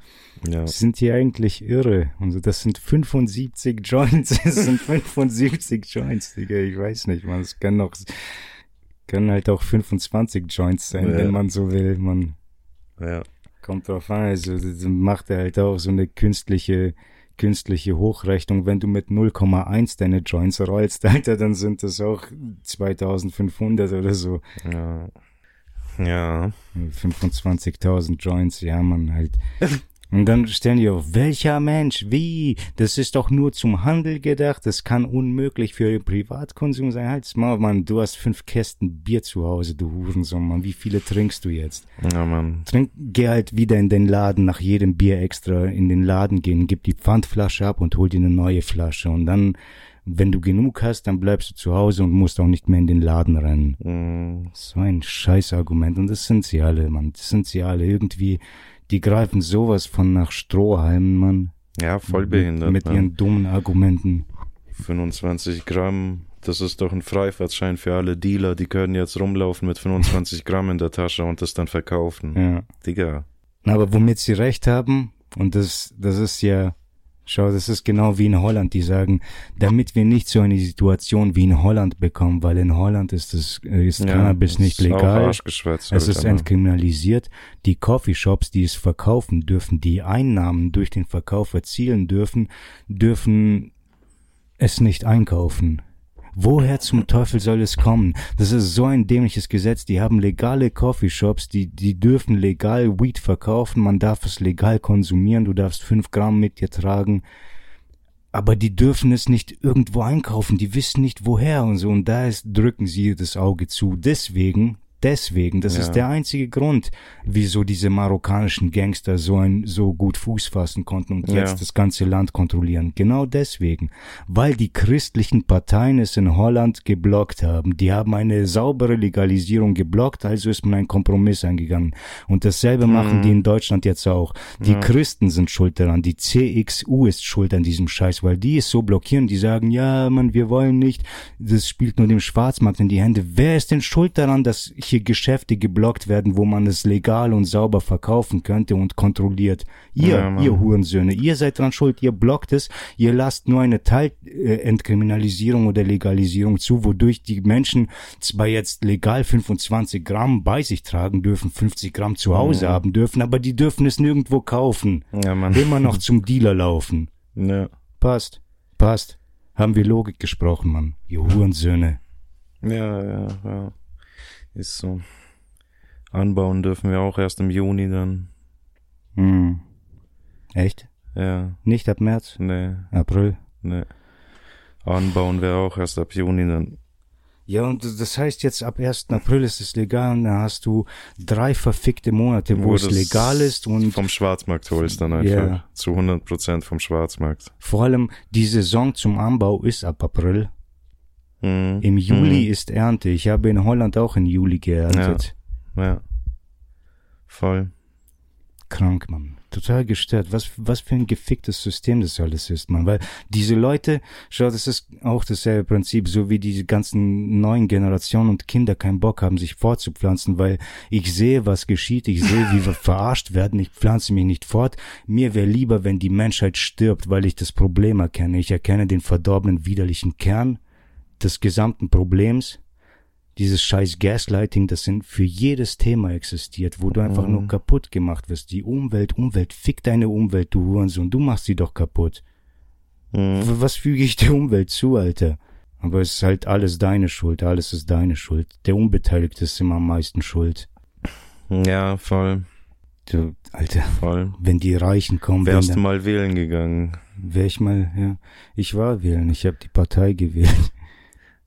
Ja. sind die eigentlich irre? Also das sind 75 Joints, [laughs] das sind 75 Joints, Digga, ich weiß nicht, man, es kann noch, können halt auch 25 Joints sein, Ja. wenn man so will, man. Ja. Kommt drauf an, also das macht er halt auch so eine künstliche, künstliche Hochrechnung. Wenn du mit 0,1 deine Joints rollst, [laughs] Alter, dann sind das auch 2500 oder so. Ja. Ja. 25.000 Joints, ja, man halt. [laughs] Und dann stellen die auf, welcher Mensch, wie? Das ist doch nur zum Handel gedacht, das kann unmöglich für Privatkonsum sein. Halt's mal, Mann, du hast fünf Kästen Bier zu Hause, du Hurensohn, Mann, wie viele trinkst du jetzt? Ja, Mann. Trink, geh halt wieder in den Laden, nach jedem Bier extra in den Laden gehen, gib die Pfandflasche ab und hol dir eine neue Flasche. Und dann, wenn du genug hast, dann bleibst du zu Hause und musst auch nicht mehr in den Laden rennen. Mhm. So ein Scheißargument. Und das sind sie alle, Mann. Das sind sie alle. Irgendwie, die greifen sowas von nach Strohhalmen, Mann. Ja, voll behindert. Mit, mit ne? ihren dummen Argumenten. 25 Gramm, das ist doch ein Freifahrtschein für alle Dealer, die können jetzt rumlaufen mit 25 [laughs] Gramm in der Tasche und das dann verkaufen. Ja. Digga. Aber womit sie recht haben, und das, das ist ja, schau, das ist genau wie in Holland, die sagen, damit wir nicht so eine Situation wie in Holland bekommen, weil in Holland ist das, äh, ist Ja, Cannabis nicht legal. Es ist aber- entkriminalisiert. Die Coffeeshops, die es verkaufen dürfen, die Einnahmen durch den Verkauf erzielen dürfen, dürfen es nicht einkaufen. Woher zum Teufel soll es kommen? Das ist so ein dämliches Gesetz. Die haben legale Coffeeshops, die, die dürfen legal Weed verkaufen. Man darf es legal konsumieren. Du darfst fünf Gramm mit dir tragen. Aber die dürfen es nicht irgendwo einkaufen. Die wissen nicht woher und so. Und da ist, drücken sie das Auge zu. Deswegen, deswegen, das Ja. ist der einzige Grund, wieso diese marokkanischen Gangster so ein, so gut Fuß fassen konnten und Ja. jetzt das ganze Land kontrollieren. Genau deswegen. Weil die christlichen Parteien es in Holland geblockt haben. Die haben eine saubere Legalisierung geblockt, also ist man einen Kompromiss eingegangen. Und dasselbe machen die in Deutschland jetzt auch. Die Ja. Christen sind schuld daran. Die CXU ist schuld an diesem Scheiß, weil die es so blockieren. Die sagen, ja, man, wir wollen nicht. Das spielt nur dem Schwarzmarkt in die Hände. Wer ist denn schuld daran, dass hier Geschäfte geblockt werden, wo man es legal und sauber verkaufen könnte und kontrolliert? Ihr, Ja, ihr Hurensöhne, ihr seid dran schuld. Ihr blockt es. Ihr lasst nur eine Teilentkriminalisierung oder Legalisierung zu, wodurch die Menschen zwar jetzt legal 25 Gramm bei sich tragen dürfen, 50 Gramm zu Hause Mhm. haben dürfen, aber die dürfen es nirgendwo kaufen. Ja, Mann. Immer noch zum Dealer laufen. Ja. Passt. Passt. Haben wir Logik gesprochen, Mann. Ihr Hurensöhne. Ja, ja, ja. Ist so. Anbauen dürfen wir auch erst im Juni dann. Hm. Echt? Ja. Nicht ab März? Nee. April? Nee. Anbauen wir auch erst ab Juni dann. Ja, und das heißt jetzt ab 1. April ist es legal und dann hast du drei verfickte Monate, wo, Wo es legal ist und Vom Schwarzmarkt holst dann einfach. Ja. Zu 100 Prozent vom Schwarzmarkt. vor allem die Saison zum Anbau ist ab April. Mhm. Im Juli Mhm. ist Ernte. Ich habe in Holland auch im Juli geerntet. Ja. Voll. Krank, Mann. Total gestört. Was, was für ein geficktes System das alles ist, Mann. Weil diese Leute, schau, das ist auch dasselbe Prinzip, so wie diese ganzen neuen Generationen und Kinder keinen Bock haben, sich fortzupflanzen, weil ich sehe, was geschieht, ich sehe, wie wir [laughs] verarscht werden, ich pflanze mich nicht fort. Mir wäre lieber, wenn die Menschheit stirbt, weil ich das Problem erkenne. Ich erkenne den verdorbenen, widerlichen Kern des gesamten Problems dieses scheiß Gaslighting, das in, für jedes Thema existiert, wo du einfach Mhm. nur kaputt gemacht wirst. Die Umwelt, Umwelt, fick deine Umwelt, du Hurensohn, du machst sie doch kaputt. Mhm. Was füge ich der Umwelt zu, Alter? Aber es ist halt alles deine Schuld, alles ist deine Schuld. Der Unbeteiligte ist immer am meisten schuld. Ja, voll. Du, Alter, Voll. wenn die Reichen kommen, wenn Wärst du mal wählen gegangen? wär ich mal, ja, ich war wählen, ich habe die Partei gewählt.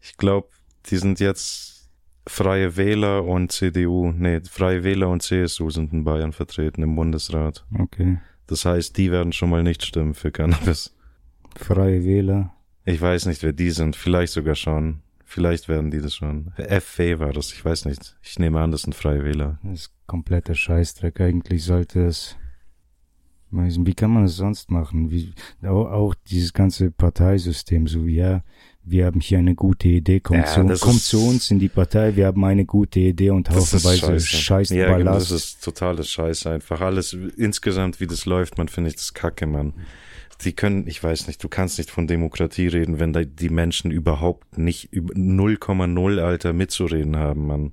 Ich glaube, die sind jetzt Freie Wähler und CDU, nee, Freie Wähler und CSU sind in Bayern vertreten im Bundesrat. Okay. Das heißt, die werden schon mal nicht stimmen für Cannabis. Freie Wähler. Ich weiß nicht, wer die sind. Vielleicht sogar schon. Vielleicht werden die das schon. FW war das, ich weiß nicht. Ich nehme an, das sind Freie Wähler. Das ist kompletter Scheißdreck. Eigentlich sollte es. Wie kann man es sonst machen? Wie, auch, auch dieses ganze Parteisystem, so wie ja, wir haben hier eine gute Idee, kommt, Ja, zu, das kommt zu uns in die Partei, wir haben eine gute Idee und Das haufenweise scheiße. Scheiß ja, genau, das Ballast. ist totales Scheiße einfach. Alles insgesamt, wie das läuft, man finde ich das kacke, Mann. Die können, ich weiß nicht, du kannst nicht von Demokratie reden, wenn da die Menschen überhaupt nicht über 0,0 Alter mitzureden haben, Mann.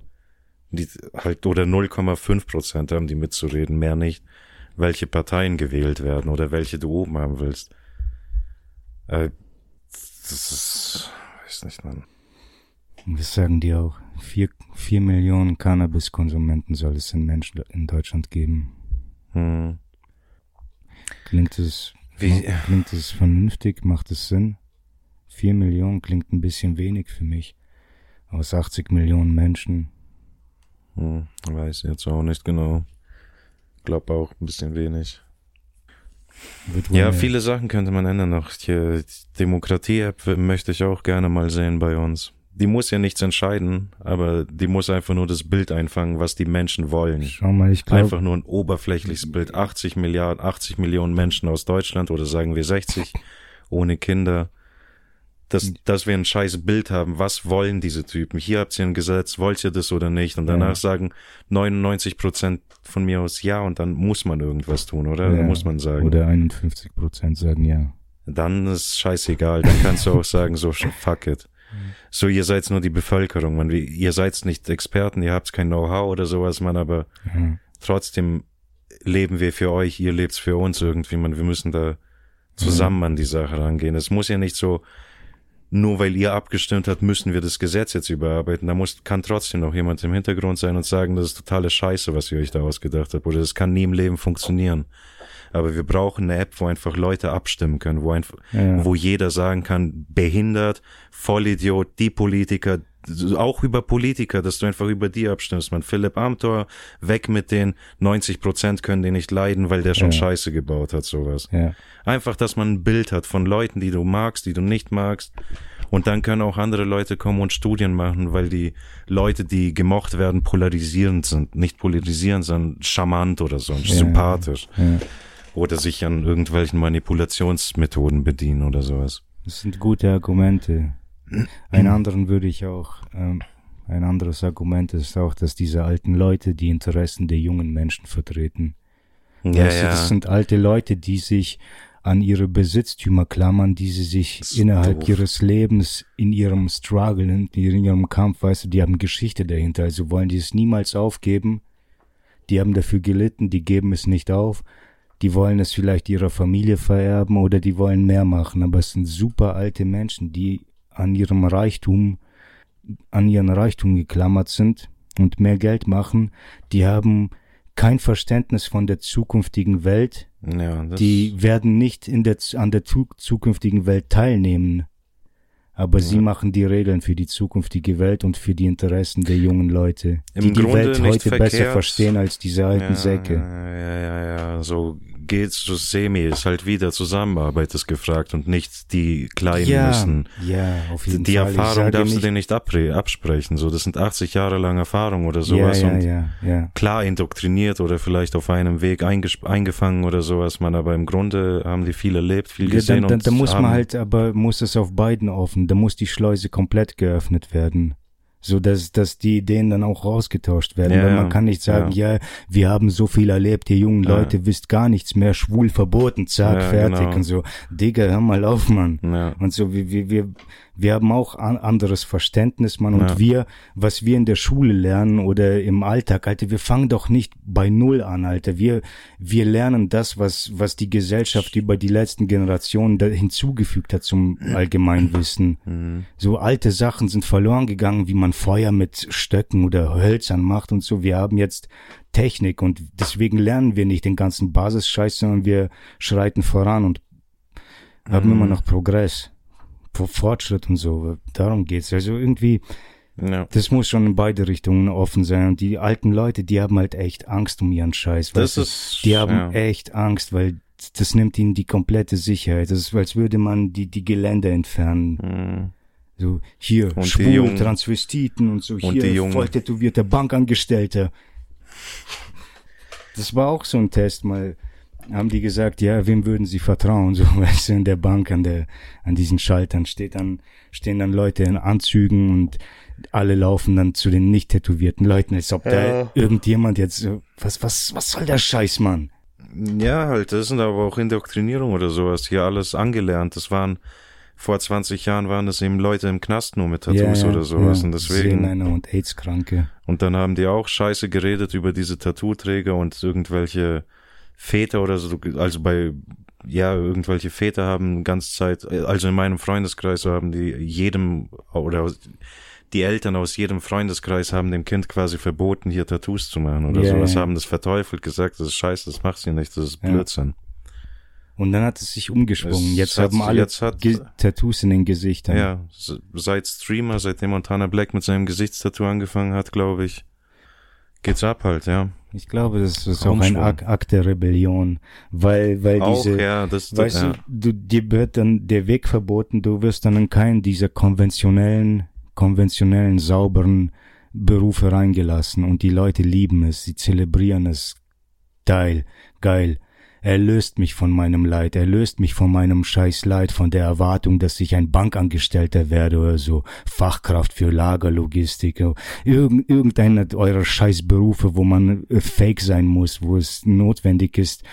Die halt, oder 0,5 Prozent haben die mitzureden, mehr nicht, welche Parteien gewählt werden oder welche du oben haben willst. Äh, das ist, weiß nicht, Mann. Das sagen die auch. Vier, vier Millionen Cannabiskonsumenten soll es in Menschen in Deutschland geben. Hm. Klingt es, Wie- klingt es vernünftig? Macht es Sinn? Vier Millionen klingt ein bisschen wenig für mich. Aus 80 Millionen Menschen. Hm, weiß jetzt auch nicht genau. Glaub auch ein bisschen wenig. Ja, viele Sachen könnte man ändern noch. Die Demokratie-App möchte ich auch gerne mal sehen bei uns. Die muss ja nichts entscheiden, aber die muss einfach nur das Bild einfangen, was die Menschen wollen. Schau mal, ich glaube, Einfach nur ein oberflächliches Bild. 80 Milliarden, 80 Millionen Menschen aus Deutschland oder sagen wir 60 ohne Kinder. Dass, dass wir ein scheiß Bild haben. Was wollen diese Typen? Hier habt ihr ein Gesetz, wollt ihr das oder nicht? Und danach Ja. sagen 99 Prozent von mir aus ja und dann muss man irgendwas tun, oder? Ja. muss man sagen. oder 51 Prozent sagen ja. Dann ist scheißegal. Dann kannst du auch sagen, so fuck it. So, ihr seid nur die Bevölkerung, man. Ihr seid nicht Experten, ihr habt kein Know-how oder sowas, man, aber Ja. trotzdem leben wir für euch, ihr lebt's für uns irgendwie, man. Wir müssen da zusammen an die Sache rangehen. Es muss ja nicht so, nur weil ihr abgestimmt habt, müssen wir das Gesetz jetzt überarbeiten. Da muss, kann trotzdem noch jemand im Hintergrund sein und sagen, das ist totale Scheiße, was ihr euch da ausgedacht habt. Oder das kann nie im Leben funktionieren. Aber wir brauchen eine App, wo einfach Leute abstimmen können, wo einfach, Ja. wo jeder sagen kann, behindert, Vollidiot, die Politiker, auch über Politiker, dass du einfach über die abstimmst. Man, Philipp Amthor, weg mit den 90 Prozent können den nicht leiden, weil der schon Ja. Scheiße gebaut hat, sowas. Ja. Einfach, dass man ein Bild hat von Leuten, die du magst, die du nicht magst. Und dann können auch andere Leute kommen und Studien machen, weil die Leute, die gemocht werden, polarisierend sind. Nicht polarisierend, sondern charmant oder so, Ja. sympathisch. Ja. Oder sich an irgendwelchen Manipulationsmethoden bedienen oder sowas. Das sind gute Argumente. Einen anderen würde ich auch, ähm, ein anderes Argument ist auch, dass diese alten Leute die Interessen der jungen Menschen vertreten. Ja, weißt du, ja. das sind alte Leute, die sich an ihre Besitztümer klammern, die sie sich innerhalb doof. ihres Lebens in ihrem Struggle, in ihrem Kampf, weißt du, die haben Geschichte dahinter, also wollen die es niemals aufgeben. Die haben dafür gelitten, die geben es nicht auf. Die wollen es vielleicht ihrer Familie vererben oder die wollen mehr machen, aber es sind super alte Menschen, die an ihrem Reichtum, an ihren Reichtum geklammert sind und mehr Geld machen. Die haben kein Verständnis von der zukünftigen Welt. Ja, Die werden nicht in der, an der zu, zukünftigen Welt teilnehmen. Aber sie machen die Regeln für die zukünftige Welt und für die Interessen der jungen Leute, Im die die Grunde Welt nicht heute besser verkehrt. verstehen als diese alten ja, Säcke. Ja, ja, ja, so geht's so semi, ist halt wieder Zusammenarbeit ist gefragt und nicht die Kleinen Ja, müssen. ja, auf jeden die Fall. Ich Erfahrung darfst du dir nicht absprechen, so, das sind 80 Jahre lang Erfahrung oder Ja, sowas ja, und ja, ja. klar indoktriniert oder vielleicht auf einem Weg eingefangen oder sowas, man, aber im Grunde haben die viel erlebt, viel Ja, gesehen dann, dann, und da muss man halt, aber muss es auf beiden offen, da muss die Schleuse komplett geöffnet werden. So dass, dass die Ideen dann auch rausgetauscht werden. Ja, Weil ja, man kann nicht sagen, ja. wir haben so viel erlebt, ihr jungen Ja. Leute wisst gar nichts mehr, schwul verboten, zack, Ja, fertig genau. und so. Digga, hör mal auf, Mann. Ja. Und so, wir, wir, wir, wir haben auch an, anderes Verständnis, Mann. Und Ja. wir, was wir in der Schule lernen oder im Alltag, Alter, wir fangen doch nicht bei Null an, Alter. Wir, wir lernen das, was, was die Gesellschaft über die letzten Generationen hinzugefügt hat zum [clears throat] Allgemeinwissen. Mhm. So alte Sachen sind verloren gegangen, wie man Feuer mit Stöcken oder Hölzern macht und so. Wir haben jetzt Technik und deswegen lernen wir nicht den ganzen Basisscheiß, sondern wir schreiten voran und haben Mhm. immer noch Progress, Fortschritt und so. Darum geht's. Also irgendwie, ja. das muss schon in beide Richtungen offen sein. Und die alten Leute, die haben halt echt Angst um ihren Scheiß. Das weißt du? ist, die haben ja. echt Angst, weil das nimmt ihnen die komplette Sicherheit. Das ist, als würde man die, die Gelände entfernen. Mhm. So, hier, Und die schwul, Jungen- Transvestiten und so, und hier, voll tätowierter Bankangestellter. Das war auch so ein Test, mal haben die gesagt, ja, wem würden sie vertrauen? So, [laughs] weißt du, in der Bank an der, an diesen Schaltern steht dann, stehen dann Leute in Anzügen und alle laufen dann zu den nicht tätowierten Leuten, als ob da irgendjemand jetzt, was, was, was soll der Scheiß, Mann? Ja, halt, das sind aber auch Indoktrinierung oder sowas. Hier alles angelernt. Das waren, vor 20 Jahren waren das eben Leute im Knast nur mit Tattoos oder sowas. und deswegen, Seelenmänner und AIDS-Kranke. und dann haben die auch Scheiße geredet über diese Tattoo-Träger und irgendwelche Väter oder so, also bei, ja, irgendwelche Väter haben ganz Zeit, also in meinem Freundeskreis so haben die jedem, oder die Eltern aus jedem Freundeskreis haben dem Kind quasi verboten, hier Tattoos zu machen oder Ja, sowas, ja. haben das verteufelt, gesagt, das ist scheiße, das macht sie nicht, das ist Ja. Blödsinn. Und dann hat es sich umgesprungen. Es jetzt hat- haben alle jetzt hat- Tattoos in den Gesichtern. Ja, seit Streamer, seitdem Montana Black mit seinem Gesichtstattoo angefangen hat, glaube ich, geht's ab halt, ja. Ich glaube, das ist auch ein Akt der Rebellion, weil, weil Auch, diese, ja, das, weißt ja. du, du, dir wird dann der Weg verboten, du wirst dann in keinen dieser konventionellen, konventionellen, sauberen Berufe reingelassen und die Leute lieben es, sie zelebrieren es. Geil, geil. Er löst mich von meinem Leid, er löst mich von meinem Scheißleid, von der Erwartung, dass ich ein Bankangestellter werde oder so, Fachkraft für Lagerlogistik, irgend, irgendeiner eurer Scheißberufe, wo man äh, fake sein muss, wo es notwendig ist,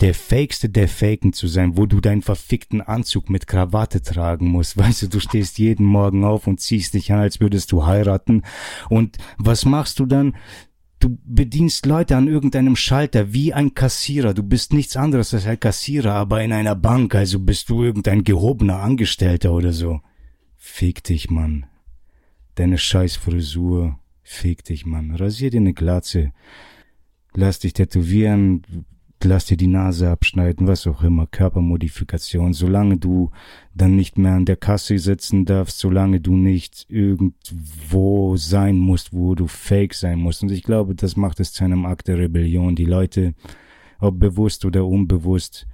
der Fakeste der Faken zu sein, wo du deinen verfickten Anzug mit Krawatte tragen musst. Weißt du, du stehst jeden Morgen auf und ziehst dich an, als würdest du heiraten. Und was machst du dann? Du bedienst Leute an irgendeinem Schalter wie ein Kassierer. Du bist nichts anderes als ein Kassierer, aber in einer Bank, also bist du irgendein gehobener Angestellter oder so. Fick dich, Mann. Deine scheiß Frisur. Fick dich, Mann. Rasier dir eine Glatze. Lass dich tätowieren. Lass dir die Nase abschneiden, was auch immer, Körpermodifikation, solange du dann nicht mehr an der Kasse sitzen darfst, solange du nicht irgendwo sein musst, wo du fake sein musst. Und ich glaube, das macht es zu einem Akt der Rebellion. Die Leute, ob bewusst oder unbewusst,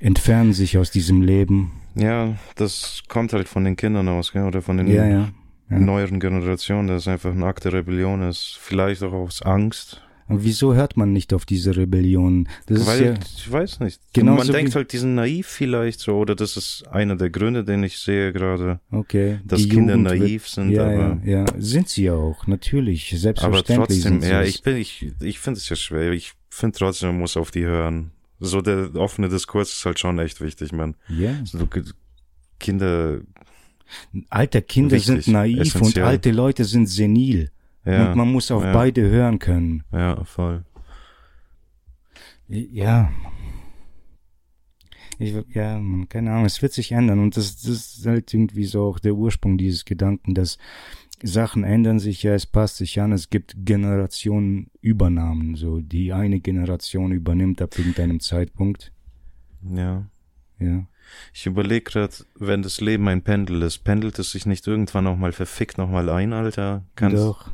entfernen sich aus diesem Leben. Ja, das kommt halt von den Kindern aus, gell? oder von den Ja, ja. ja. neueren Generationen, dass es einfach ein Akt der Rebellion ist. Vielleicht auch aus Angst. Und wieso hört man nicht auf diese Rebellion? Das Weil, ist ja, ich weiß nicht. Genauso Man denkt halt, die sind naiv vielleicht so, oder das ist einer der Gründe, den ich sehe gerade. okay. dass die Kinder Jugend naiv sind, ja, aber- ja, ja, sind sie ja auch, natürlich, Aber selbstverständlich trotzdem, sind sie ja, ich bin, ich, ich finde es ja schwer. Ich finde trotzdem, man muss auf die hören. So der offene Diskurs ist halt schon echt wichtig, man. Ja. So, du- Kinder, Alter, Kinder Wichtig, sind naiv und essentiell. alte Leute sind senil. Ja. Und man muss auf ja. beide hören können. Ja, voll. Ja. Ich, ja, man, keine Ahnung, es wird sich ändern und das, das ist halt irgendwie so auch der Ursprung dieses Gedanken, dass Sachen ändern sich, ja, es passt sich an, es gibt Generationenübernahmen, so die eine Generation übernimmt ab irgendeinem Zeitpunkt. Ja. Ja. Ich überlege gerade, wenn das Leben ein Pendel ist, pendelt es sich nicht irgendwann nochmal verfickt nochmal ein, Alter? Kannst, Doch.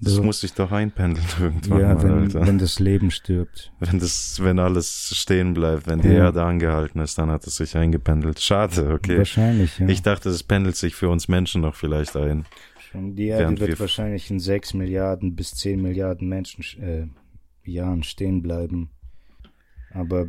Das doch. muss sich doch einpendeln [laughs] irgendwann Ja, mal, wenn, Alter. wenn das Leben stirbt. Wenn das, wenn alles stehen bleibt, wenn die Ja. Erde angehalten ist, dann hat es sich eingependelt. Schade, okay. Wahrscheinlich, ja. Ich dachte, es pendelt sich für uns Menschen noch vielleicht ein. Und die Erde Während wird wir- wahrscheinlich in sechs Milliarden bis zehn Milliarden Menschen äh, Jahren stehen bleiben. Aber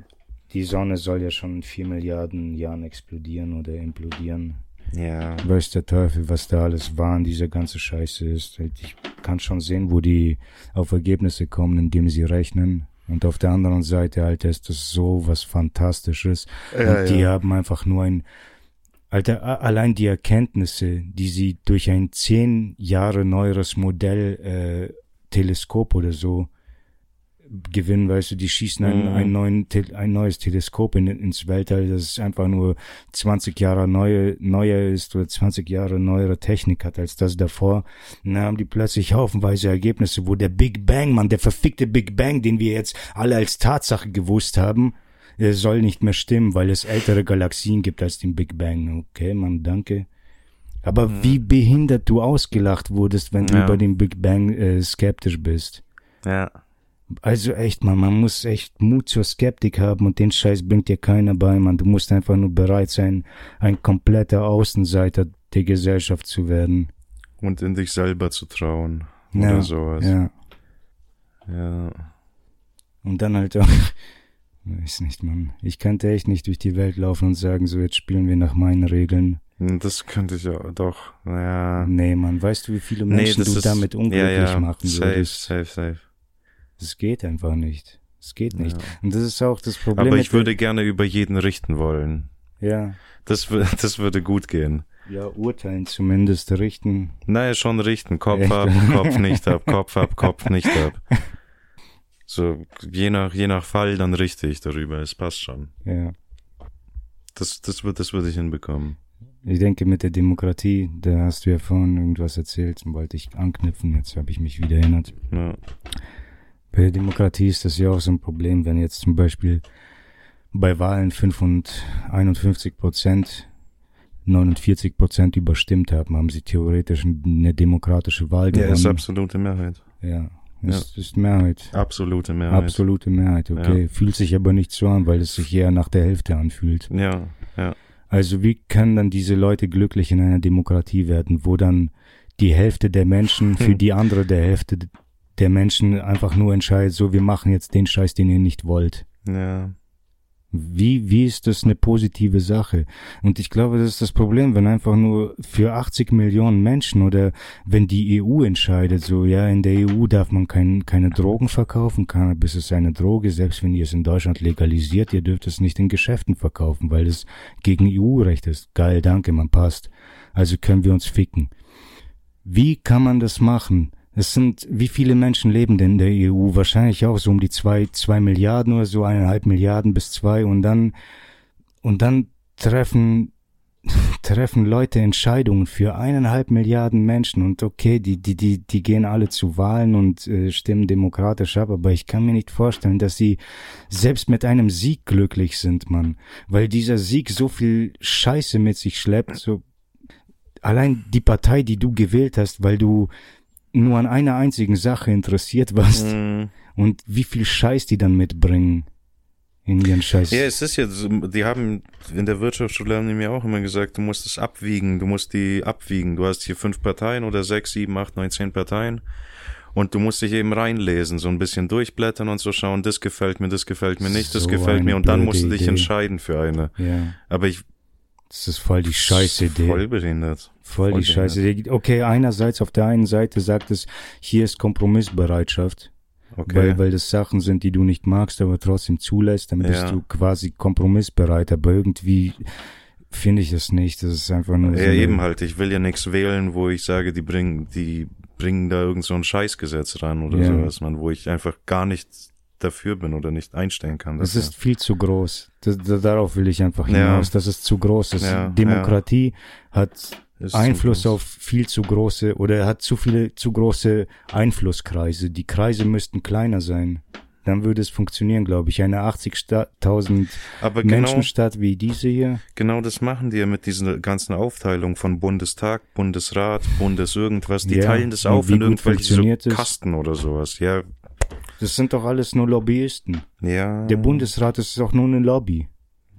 die Sonne soll ja schon in vier Milliarden Jahren explodieren oder implodieren. Ja. Weiß der Teufel, was da alles war und diese ganze Scheiße ist. Ich kann schon sehen, wo die auf Ergebnisse kommen, indem sie rechnen. Und auf der anderen Seite, Alter, ist das so was Fantastisches. Ja, und die ja. haben einfach nur ein, Alter, allein die Erkenntnisse, die sie durch ein zehn Jahre neueres Modell, äh, Teleskop oder so gewinnen, weißt du, die schießen ein, Mhm. ein, neuen, ein neues Teleskop in, ins Weltall, das einfach nur 20 Jahre neue, neuer ist oder 20 Jahre neuere Technik hat als das davor. Und dann haben die plötzlich haufenweise Ergebnisse, wo der Big Bang, man, der verfickte Big Bang, den wir jetzt alle als Tatsache gewusst haben, er soll nicht mehr stimmen, weil es ältere Galaxien gibt als den Big Bang. Okay, Mann, danke. Aber wie behindert du ausgelacht wurdest, wenn du Ja. über den Big Bang äh, skeptisch bist. Ja. Also echt, man, man muss echt Mut zur Skeptik haben und den Scheiß bringt dir keiner bei, man. Du musst einfach nur bereit sein, ein kompletter Außenseiter der Gesellschaft zu werden. Und in dich selber zu trauen. Ja, Oder sowas. Ja. Ja. Und dann halt auch, [laughs] weiß nicht, man. Ich könnte echt nicht durch die Welt laufen und sagen, so jetzt spielen wir nach meinen Regeln. Das könnte ich ja doch. Ja. Nee, man, weißt du, wie viele Menschen das du ist- damit unglücklich ja, ja. machen safe, würdest? Safe, safe. Das geht einfach nicht. Das geht nicht. Ja. Und das ist auch das Problem. Aber ich würde gerne über jeden richten wollen. ja, Das, [laughs] das würde gut gehen. ja, urteilen zumindest, richten. Naja, schon richten. Kopf Echt? ab, Kopf [laughs] nicht ab, Kopf ab, Kopf nicht ab. [laughs] So, je nach, je nach Fall, dann richte ich darüber. Es passt schon. Ja. Das, das wird, das würde ich hinbekommen. Ich denke, mit der Demokratie, da hast du ja vorhin irgendwas erzählt und wollte ich anknüpfen, jetzt habe ich mich wieder erinnert. Ja. Bei der Demokratie ist das ja auch so ein Problem, wenn jetzt zum Beispiel bei Wahlen 5 und 51 Prozent 49 Prozent überstimmt haben, haben sie theoretisch eine demokratische Wahl Ja, ist gewonnen. absolute Mehrheit. Ja, ist, ist Mehrheit. Absolute Mehrheit. Absolute Mehrheit, okay. Fühlt sich aber nicht so an, weil es sich eher nach der Hälfte anfühlt. Ja, ja. Also wie können dann diese Leute glücklich in einer Demokratie werden, wo dann die Hälfte der Menschen für [laughs] die andere der Hälfte der Menschen einfach nur entscheidet, so wir machen jetzt den Scheiß, den ihr nicht wollt. Ja. Wie, wie ist das eine positive Sache? Und ich glaube, das ist das Problem, wenn einfach nur für 80 Millionen Menschen oder wenn die EU entscheidet, so, ja, in der EU darf man kein, keine Drogen verkaufen, Cannabis ist eine Droge, selbst wenn ihr es in Deutschland legalisiert, ihr dürft es nicht in Geschäften verkaufen, weil es gegen EU-Recht ist. Geil, danke, man passt. Also können wir uns ficken. Wie kann man das machen? Es sind, wie viele Menschen leben denn in der EU? Wahrscheinlich auch so um die zwei, zwei Milliarden oder so, eineinhalb Milliarden bis zwei und dann, und dann treffen [laughs] treffen Leute Entscheidungen für eineinhalb Milliarden Menschen und okay, die, die, die, die gehen alle zu Wahlen und äh, stimmen demokratisch ab, aber ich kann mir nicht vorstellen, dass sie selbst mit einem Sieg glücklich sind, Mann. Weil dieser Sieg so viel Scheiße mit sich schleppt, so allein die Partei, die du gewählt hast, weil du nur an einer einzigen Sache interessiert warst Mhm. und wie viel Scheiß die dann mitbringen in ihren Scheiß. Ja, es ist ja, so, die haben, in der Wirtschaftsschule haben die mir auch immer gesagt, du musst es abwiegen, du musst die abwiegen. Du hast hier fünf Parteien oder sechs, sieben, acht, neun, zehn Parteien. Und du musst dich eben reinlesen, so ein bisschen durchblättern und so schauen, das gefällt mir, das gefällt mir nicht, das So gefällt mir. Und dann musst du dich Idee. entscheiden für eine. Ja. Aber ich, Das ist voll die Scheißidee. voll behindert. Voll die. Scheiße. Okay, einerseits auf der einen Seite sagt es, hier ist Kompromissbereitschaft. Okay. Weil, weil das Sachen sind, die du nicht magst, aber trotzdem zulässt, dann bist Ja. du quasi kompromissbereit. Aber irgendwie finde ich es nicht. Das ist einfach nur so. Ja, eine- eben halt. Ich will ja nichts wählen, wo ich sage, die bringen, die bringen da irgend so ein Scheißgesetz ran oder Ja. sowas, man, wo ich einfach gar nicht dafür bin oder nicht einstellen kann. Das ist viel zu groß. Das, da, darauf will ich einfach Ja. hinaus. Das ist zu groß. Das Ja, Demokratie hat Einfluss auf viel zu große oder hat zu viele zu große Einflusskreise. Die Kreise müssten kleiner sein. Dann würde es funktionieren, glaube ich. Eine 80.000 Aber genau, Menschenstadt wie diese hier. genau das machen die ja mit dieser ganzen Aufteilung von Bundestag, Bundesrat, Bundes irgendwas. Die Ja, teilen das auf in irgendwelche so? Kasten oder sowas. Ja, Das sind doch alles nur Lobbyisten. ja. Der Bundesrat ist auch nur eine Lobby.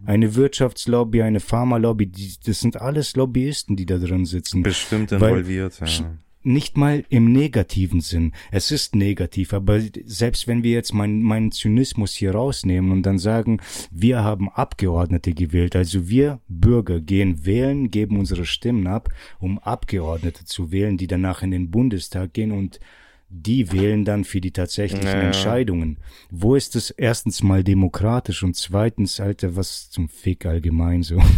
Eine Wirtschaftslobby, eine Pharmalobby, die, das sind alles Lobbyisten, die da drin sitzen. bestimmt Weil- involviert. Sch- Ja. Nicht mal im negativen Sinn. Es ist negativ, aber selbst wenn wir jetzt meinen meinen Zynismus hier rausnehmen und dann sagen, wir haben Abgeordnete gewählt, also wir Bürger gehen wählen, geben unsere Stimmen ab, um Abgeordnete zu wählen, die danach in den Bundestag gehen und die wählen dann für die tatsächlichen Ja. Entscheidungen. Wo ist es erstens mal demokratisch und zweitens, Alter, was zum Fick allgemein so? [laughs]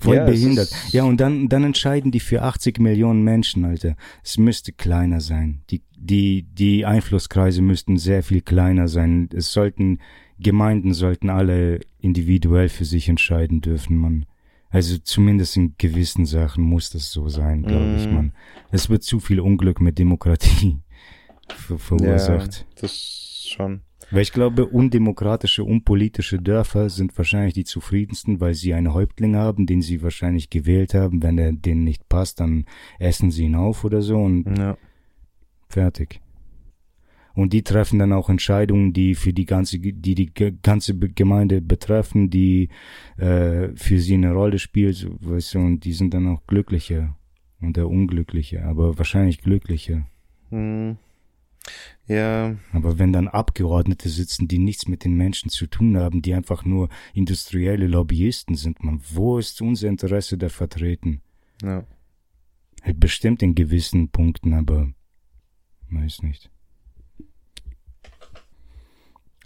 Voll Ja, behindert. Ja, und dann, dann entscheiden die für 80 Millionen Menschen, Alter. Es müsste kleiner sein. Die, die, die Einflusskreise müssten sehr viel kleiner sein. Es sollten, Gemeinden sollten alle individuell für sich entscheiden dürfen, man. Also zumindest in gewissen Sachen muss das so sein, glaube ich, Mm. man. Es wird zu viel Unglück mit Demokratie [laughs] ver verursacht. Ja, das schon. Weil ich glaube, undemokratische, unpolitische Dörfer sind wahrscheinlich die zufriedensten, weil sie einen Häuptling haben, den sie wahrscheinlich gewählt haben. Wenn er denen nicht passt, dann essen sie ihn auf oder so und Ja. fertig. Und die treffen dann auch Entscheidungen, die für die ganze, die die ganze Gemeinde betreffen, die äh, für sie eine Rolle spielt, weißt du, und die sind dann auch glücklicher oder unglücklicher, aber wahrscheinlich glücklicher. Hm. Ja, Aber wenn dann Abgeordnete sitzen, die nichts mit den Menschen zu tun haben, die einfach nur industrielle Lobbyisten sind, man, wo ist unser Interesse da vertreten? ja. Halt bestimmt in gewissen Punkten, aber weiß nicht.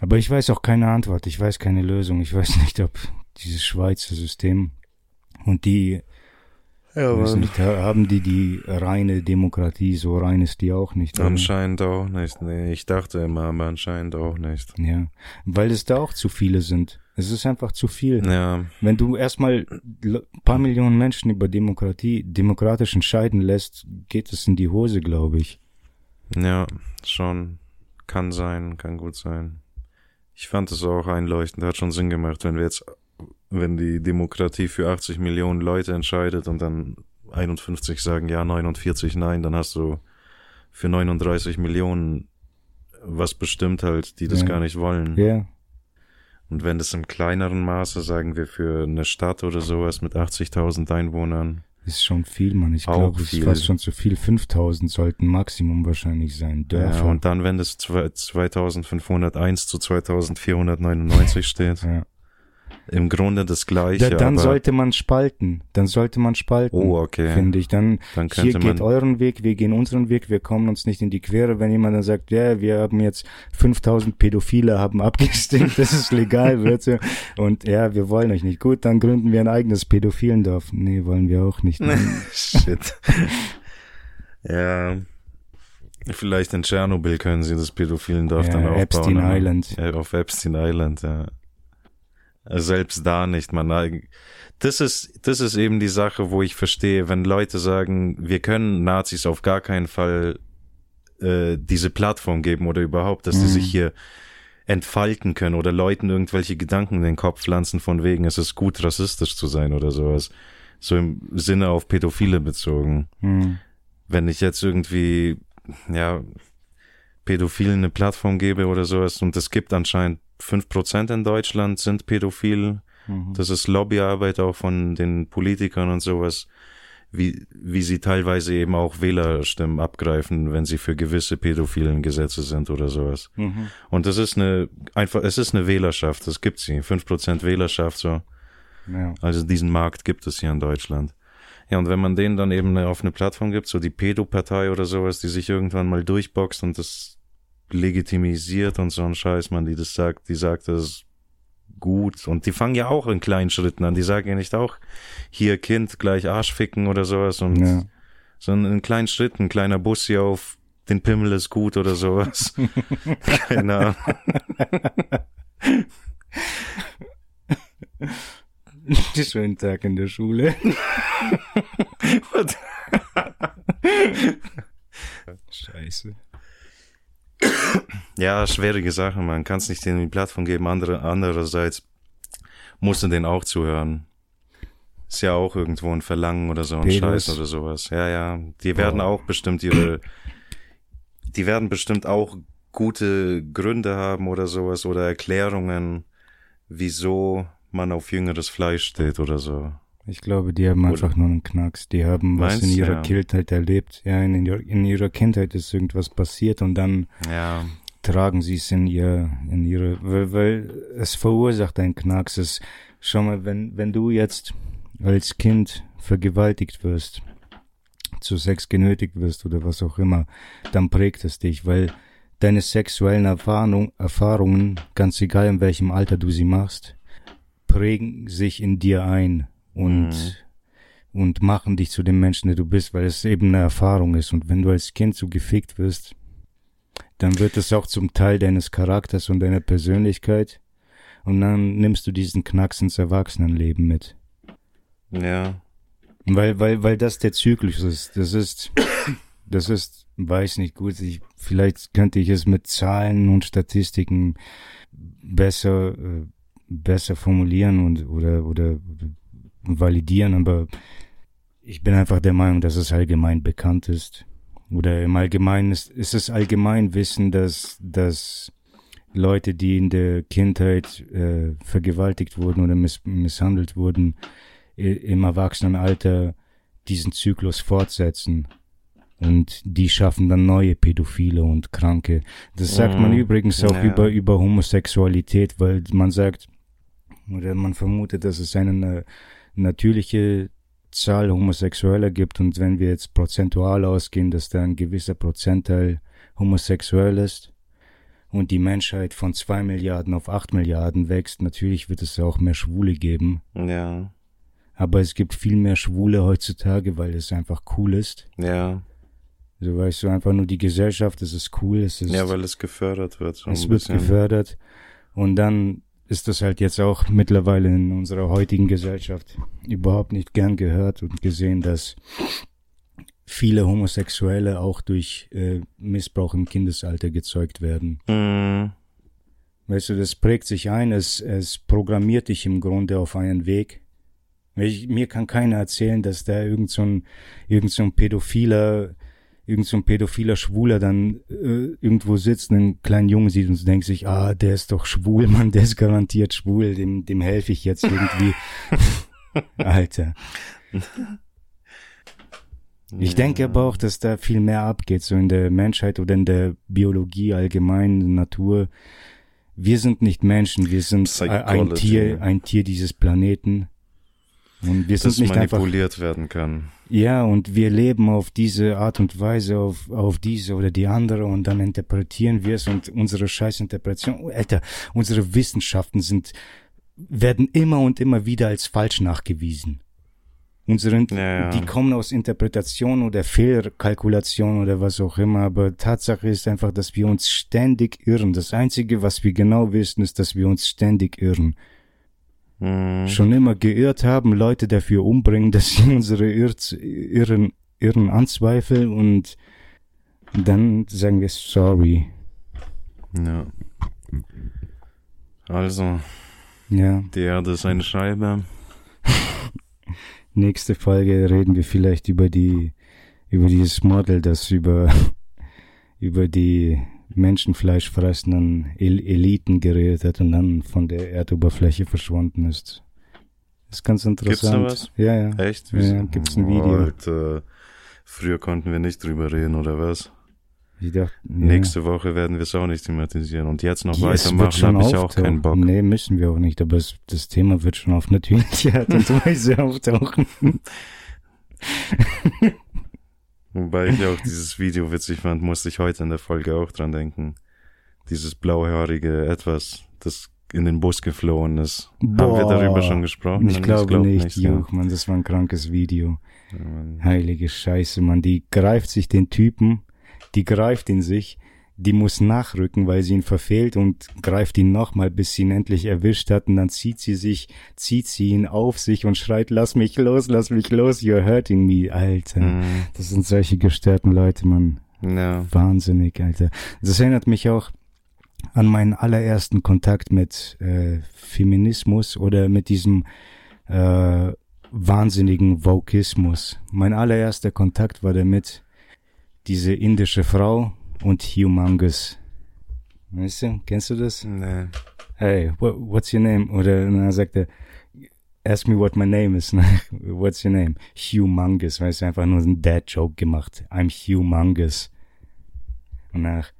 Aber ich weiß auch keine Antwort, ich weiß keine Lösung, ich weiß nicht, ob dieses Schweizer System und die, Ja, nicht, ha- haben die die reine Demokratie, so rein ist die auch nicht. oder? anscheinend auch nicht. Nee, ich dachte immer, aber anscheinend auch nicht. Ja, weil es da auch zu viele sind. Es ist einfach zu viel. Ja, Wenn du erstmal paar Millionen Menschen über Demokratie, demokratisch entscheiden lässt, geht es in die Hose, glaube ich. ja, schon. Kann sein, kann gut sein. Ich fand es auch einleuchtend, hat schon Sinn gemacht, wenn wir jetzt, wenn die Demokratie für 80 Millionen Leute entscheidet und dann 51 sagen ja, 49 nein, dann hast du für 39 Millionen was bestimmt halt, die das Ja. gar nicht wollen. Ja, Und wenn das im kleineren Maße, sagen wir für eine Stadt oder sowas mit 80.000 Einwohnern, ist schon viel, Mann. Ich glaube, es ist fast schon zu viel. 5000 sollten Maximum wahrscheinlich sein. Dörfer. ja, und dann, wenn das zwei- 2501 zu 2499 steht, Ja. Im Grunde das Gleiche, Da, dann sollte man spalten. Dann sollte man spalten. Oh, okay. Finde ich. Dann, Dann hier geht euren Weg, wir gehen unseren Weg, wir kommen uns nicht in die Quere. Wenn jemand dann sagt, ja, wir haben jetzt 5000 Pädophile haben abgestimmt, [laughs] das ist legal, wird. Und ja, wir wollen euch nicht. Gut, dann gründen wir ein eigenes Pädophilendorf. Nee, wollen wir auch nicht. [laughs] Shit. ja. Vielleicht in Tschernobyl können sie das Pädophilendorf Ja, dann aufbauen. Epstein Island. Ja, auf Epstein Island, ja. Selbst da nicht, man. Das ist, das ist eben die Sache, wo ich verstehe, wenn Leute sagen, wir können Nazis auf gar keinen Fall äh, diese Plattform geben oder überhaupt, dass sie Mhm. sich hier entfalten können oder Leuten irgendwelche Gedanken in den Kopf pflanzen von wegen, es ist gut, rassistisch zu sein oder sowas. So im Sinne auf Pädophile bezogen. Mhm. Wenn ich jetzt irgendwie, ja, Pädophilen eine Plattform gebe oder sowas und es gibt anscheinend fünf Prozent in Deutschland sind pädophil. Mhm. Das ist Lobbyarbeit auch von den Politikern und sowas, wie, wie sie teilweise eben auch Wählerstimmen abgreifen, wenn sie für gewisse pädophilen Gesetze sind oder sowas. Mhm. Und das ist eine, einfach, es ist eine Wählerschaft, das gibt sie. Fünf Prozent Wählerschaft, so. Ja. Also diesen Markt gibt es hier in Deutschland. Ja, und wenn man denen dann eben eine Plattform gibt, so die Pedo-Partei oder sowas, die sich irgendwann mal durchboxt und das legitimisiert und so ein Scheiß, man, die das sagt, die sagt, das gut. Und die fangen ja auch in kleinen Schritten an. Die sagen ja nicht auch, hier Kind gleich Arsch ficken oder sowas und, Ja. sondern in kleinen Schritten, kleiner Bus hier auf, den Pimmel ist gut oder sowas. [laughs] Keine Ahnung. [laughs] Schönen Tag in der Schule. [laughs] Scheiße. Ja, schwierige Sache, man kann es nicht in die Plattform geben. Andere, andererseits musst du denen auch zuhören. Ist ja auch irgendwo ein Verlangen oder so ein. Scheiß oder sowas. Ja, ja. Die werden auch bestimmt ihre, die werden bestimmt auch gute Gründe haben oder sowas oder Erklärungen, wieso man auf jüngeres Fleisch steht oder so. Ich glaube, die haben einfach nur einen Knacks. Die haben was Meinst in ihrer ja? Kindheit erlebt. Ja, in, ihrer- in ihrer Kindheit ist irgendwas passiert und dann Ja. tragen sie es in ihr, in ihre, weil, weil es verursacht einen Knacks. Es, schau mal, wenn, wenn du jetzt als Kind vergewaltigt wirst, zu Sex genötigt wirst oder was auch immer, dann prägt es dich, weil deine sexuellen Erfahrung, Erfahrungen, ganz egal in welchem Alter du sie machst, prägen sich in dir ein und, und machen dich zu dem Menschen, der du bist, weil es eben eine Erfahrung ist. Und wenn du als Kind so gefickt wirst, dann wird es auch zum Teil deines Charakters und deiner Persönlichkeit. Und dann nimmst du diesen Knacks ins Erwachsenenleben mit. Ja. Weil, weil, weil das der Zyklus ist. Das ist, das ist, weiß nicht gut, ich, vielleicht könnte ich es mit Zahlen und Statistiken besser, äh, besser formulieren und, oder, oder validieren, aber ich bin einfach der Meinung, dass es allgemein bekannt ist. Oder im Allgemeinen ist, ist es allgemein Wissen, dass, dass Leute, die in der Kindheit äh, vergewaltigt wurden oder miss misshandelt wurden, im Erwachsenenalter diesen Zyklus fortsetzen. Und die schaffen dann neue Pädophile und Kranke. Das sagt man Mhm. übrigens auch Ja. über, über Homosexualität, weil man sagt, oder man vermutet, dass es eine na- natürliche Zahl Homosexueller gibt und wenn wir jetzt prozentual ausgehen, dass da ein gewisser Prozentteil homosexuell ist und die Menschheit von zwei Milliarden auf acht Milliarden wächst, natürlich wird es auch mehr Schwule geben. Ja. Aber es gibt viel mehr Schwule heutzutage, weil es einfach cool ist. Ja. So weißt du einfach nur die Gesellschaft, es ist cool, es ist, Ja, weil es gefördert wird. So es wird bisschen. gefördert. Und dann ist das halt jetzt auch mittlerweile in unserer heutigen Gesellschaft überhaupt nicht gern gehört und gesehen, dass viele Homosexuelle auch durch äh, Missbrauch im Kindesalter gezeugt werden. Mhm. Weißt du, das prägt sich ein, es, es programmiert dich im Grunde auf einen Weg. Ich, mir kann keiner erzählen, dass da irgend so ein, irgend so ein pädophiler, irgend so ein pädophiler Schwuler dann äh, irgendwo sitzt, einen kleinen Jungen sieht und denkt sich, ah, der ist doch schwul, [laughs] Mann, der ist garantiert schwul, dem, dem helfe ich jetzt irgendwie. [laughs] Alter. Ich denke aber auch, dass da viel mehr abgeht, so in der Menschheit oder in der Biologie allgemein, in der Natur. Wir sind nicht Menschen, wir sind ein Psychology. Tier, ein Tier dieses Planeten. Und wir sind Das nicht einfach, manipuliert werden kann. Ja, und wir leben auf diese Art und Weise, auf, auf diese oder die andere und dann interpretieren wir es und unsere Scheißinterpretation, Alter, unsere Wissenschaften sind, werden immer und immer wieder als falsch nachgewiesen. Unsere, ja. die kommen aus Interpretation oder Fehlkalkulation oder was auch immer, aber Tatsache ist einfach, dass wir uns ständig irren. Das Einzige, was wir genau wissen, ist, dass wir uns ständig irren. Mhm. schon immer geirrt haben, Leute dafür umbringen, [laughs] dass sie unsere Irrt, Irren, Irren anzweifeln und dann sagen wir sorry. Ja. Also, Ja, die Erde ist eine Scheibe. [laughs] nächste Folge reden wir vielleicht über die, über dieses Model, das über, [laughs] über die menschenfleischfressenden El Eliten geredet hat und dann von der Erdoberfläche verschwunden ist. ist ganz interessant. Gibt's da was? Ja, ja. Echt? Ja, gibt's ein Video. Alter. Früher konnten wir nicht drüber reden, oder was? Ich dachte, ja. Nächste Woche werden wir es auch nicht thematisieren. Und jetzt noch Ja, es wird weitermachen, habe ich auch keinen Bock. Nee, müssen wir auch nicht, aber es, das Thema wird schon auf natürliche Art und Weise auftauchen. Wobei ich auch dieses Video witzig fand, musste ich heute in der Folge auch dran denken. Dieses blauhaarige Etwas, das in den Bus geflohen ist. Haben wir darüber schon gesprochen? Ich glaube glaub nicht, ja. Juch, man, das war ein krankes Video. Ja. Heilige Scheiße, man, die greift sich den Typen, die greift ihn sich, die muss nachrücken, weil sie ihn verfehlt und greift ihn nochmal, bis sie ihn endlich erwischt hat und dann zieht sie sich, zieht sie ihn auf sich und schreit, lass mich los, lass mich los, you're hurting me, Alter. Mhm. Das sind solche gestörten Leute, man. Ja. Wahnsinnig, Alter. Das erinnert mich auch an meinen allerersten Kontakt mit äh, Feminismus oder mit diesem äh, wahnsinnigen Vokismus. Mein allererster Kontakt war damit diese indische Frau und Humongous. Weißt du, kennst du das? Nee. Hey, what, what's your name? Oder dann sagt er, ask me what my name is. [laughs] what's your name? Humongous. Weißt du, einfach nur ein Dad-Joke gemacht. I'm humongous. Und nach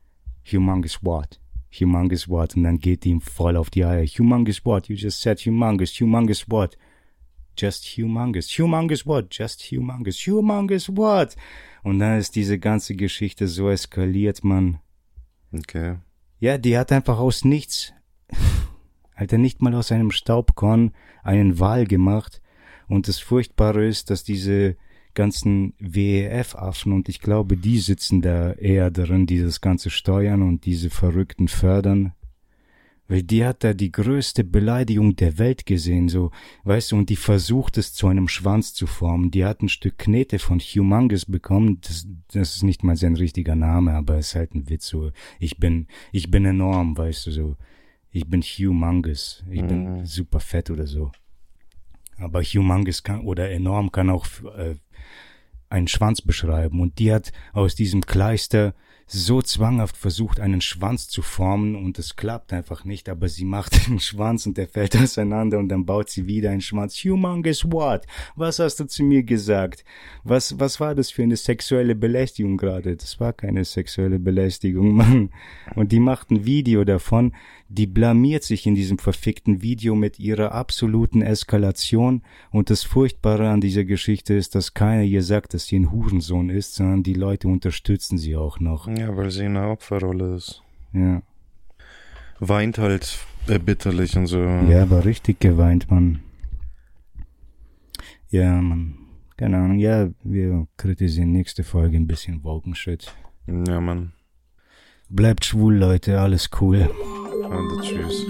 humongous what? Humongous what? Und dann geht ihm voll auf die Eier. Humongous what? You just said humongous. Humongous what? Just humongous. Humongous what? Just humongous. Humongous what? Und dann ist diese ganze Geschichte so eskaliert, man. Okay. Ja, die hat einfach aus nichts, [laughs] Alter, nicht mal aus einem Staubkorn einen Wal gemacht. Und das Furchtbare ist, dass diese ganzen WEF-Affen, und ich glaube, die sitzen da eher drin, die das Ganze steuern und diese Verrückten fördern. Weil die hat da die größte Beleidigung der Welt gesehen, so, weißt du, und die versucht es zu einem Schwanz zu formen. Die hat ein Stück Knete von Humongous bekommen, das, das ist nicht mal sein richtiger Name, aber es ist halt ein Witz, so, ich bin, ich bin enorm, weißt du, so, ich bin Humongous, ich bin Mhm. super fett oder so. Aber Humongous kann, oder enorm kann auch äh, einen Schwanz beschreiben. Und die hat aus diesem Kleister so zwanghaft versucht, einen Schwanz zu formen und es klappt einfach nicht, aber sie macht [laughs] einen Schwanz und der fällt auseinander und dann baut sie wieder einen Schwanz. Humongous what? Was hast du zu mir gesagt? Was, was war das für eine sexuelle Belästigung gerade? Das war keine sexuelle Belästigung, [laughs] Mann. Und die macht ein Video davon, die blamiert sich in diesem verfickten Video mit ihrer absoluten Eskalation und das Furchtbare an dieser Geschichte ist, dass keiner ihr sagt, dass sie ein Hurensohn ist, sondern die Leute unterstützen sie auch noch. Ja, weil sie in der Opferrolle ist. Ja. Weint halt erbitterlich und so. Ja, aber richtig geweint, Mann. Ja, Mann. Keine Ahnung. Ja, wir kritisieren nächste Folge ein bisschen Wokenshit. Ja, Mann. Bleibt schwul, Leute. Alles cool. On the trees.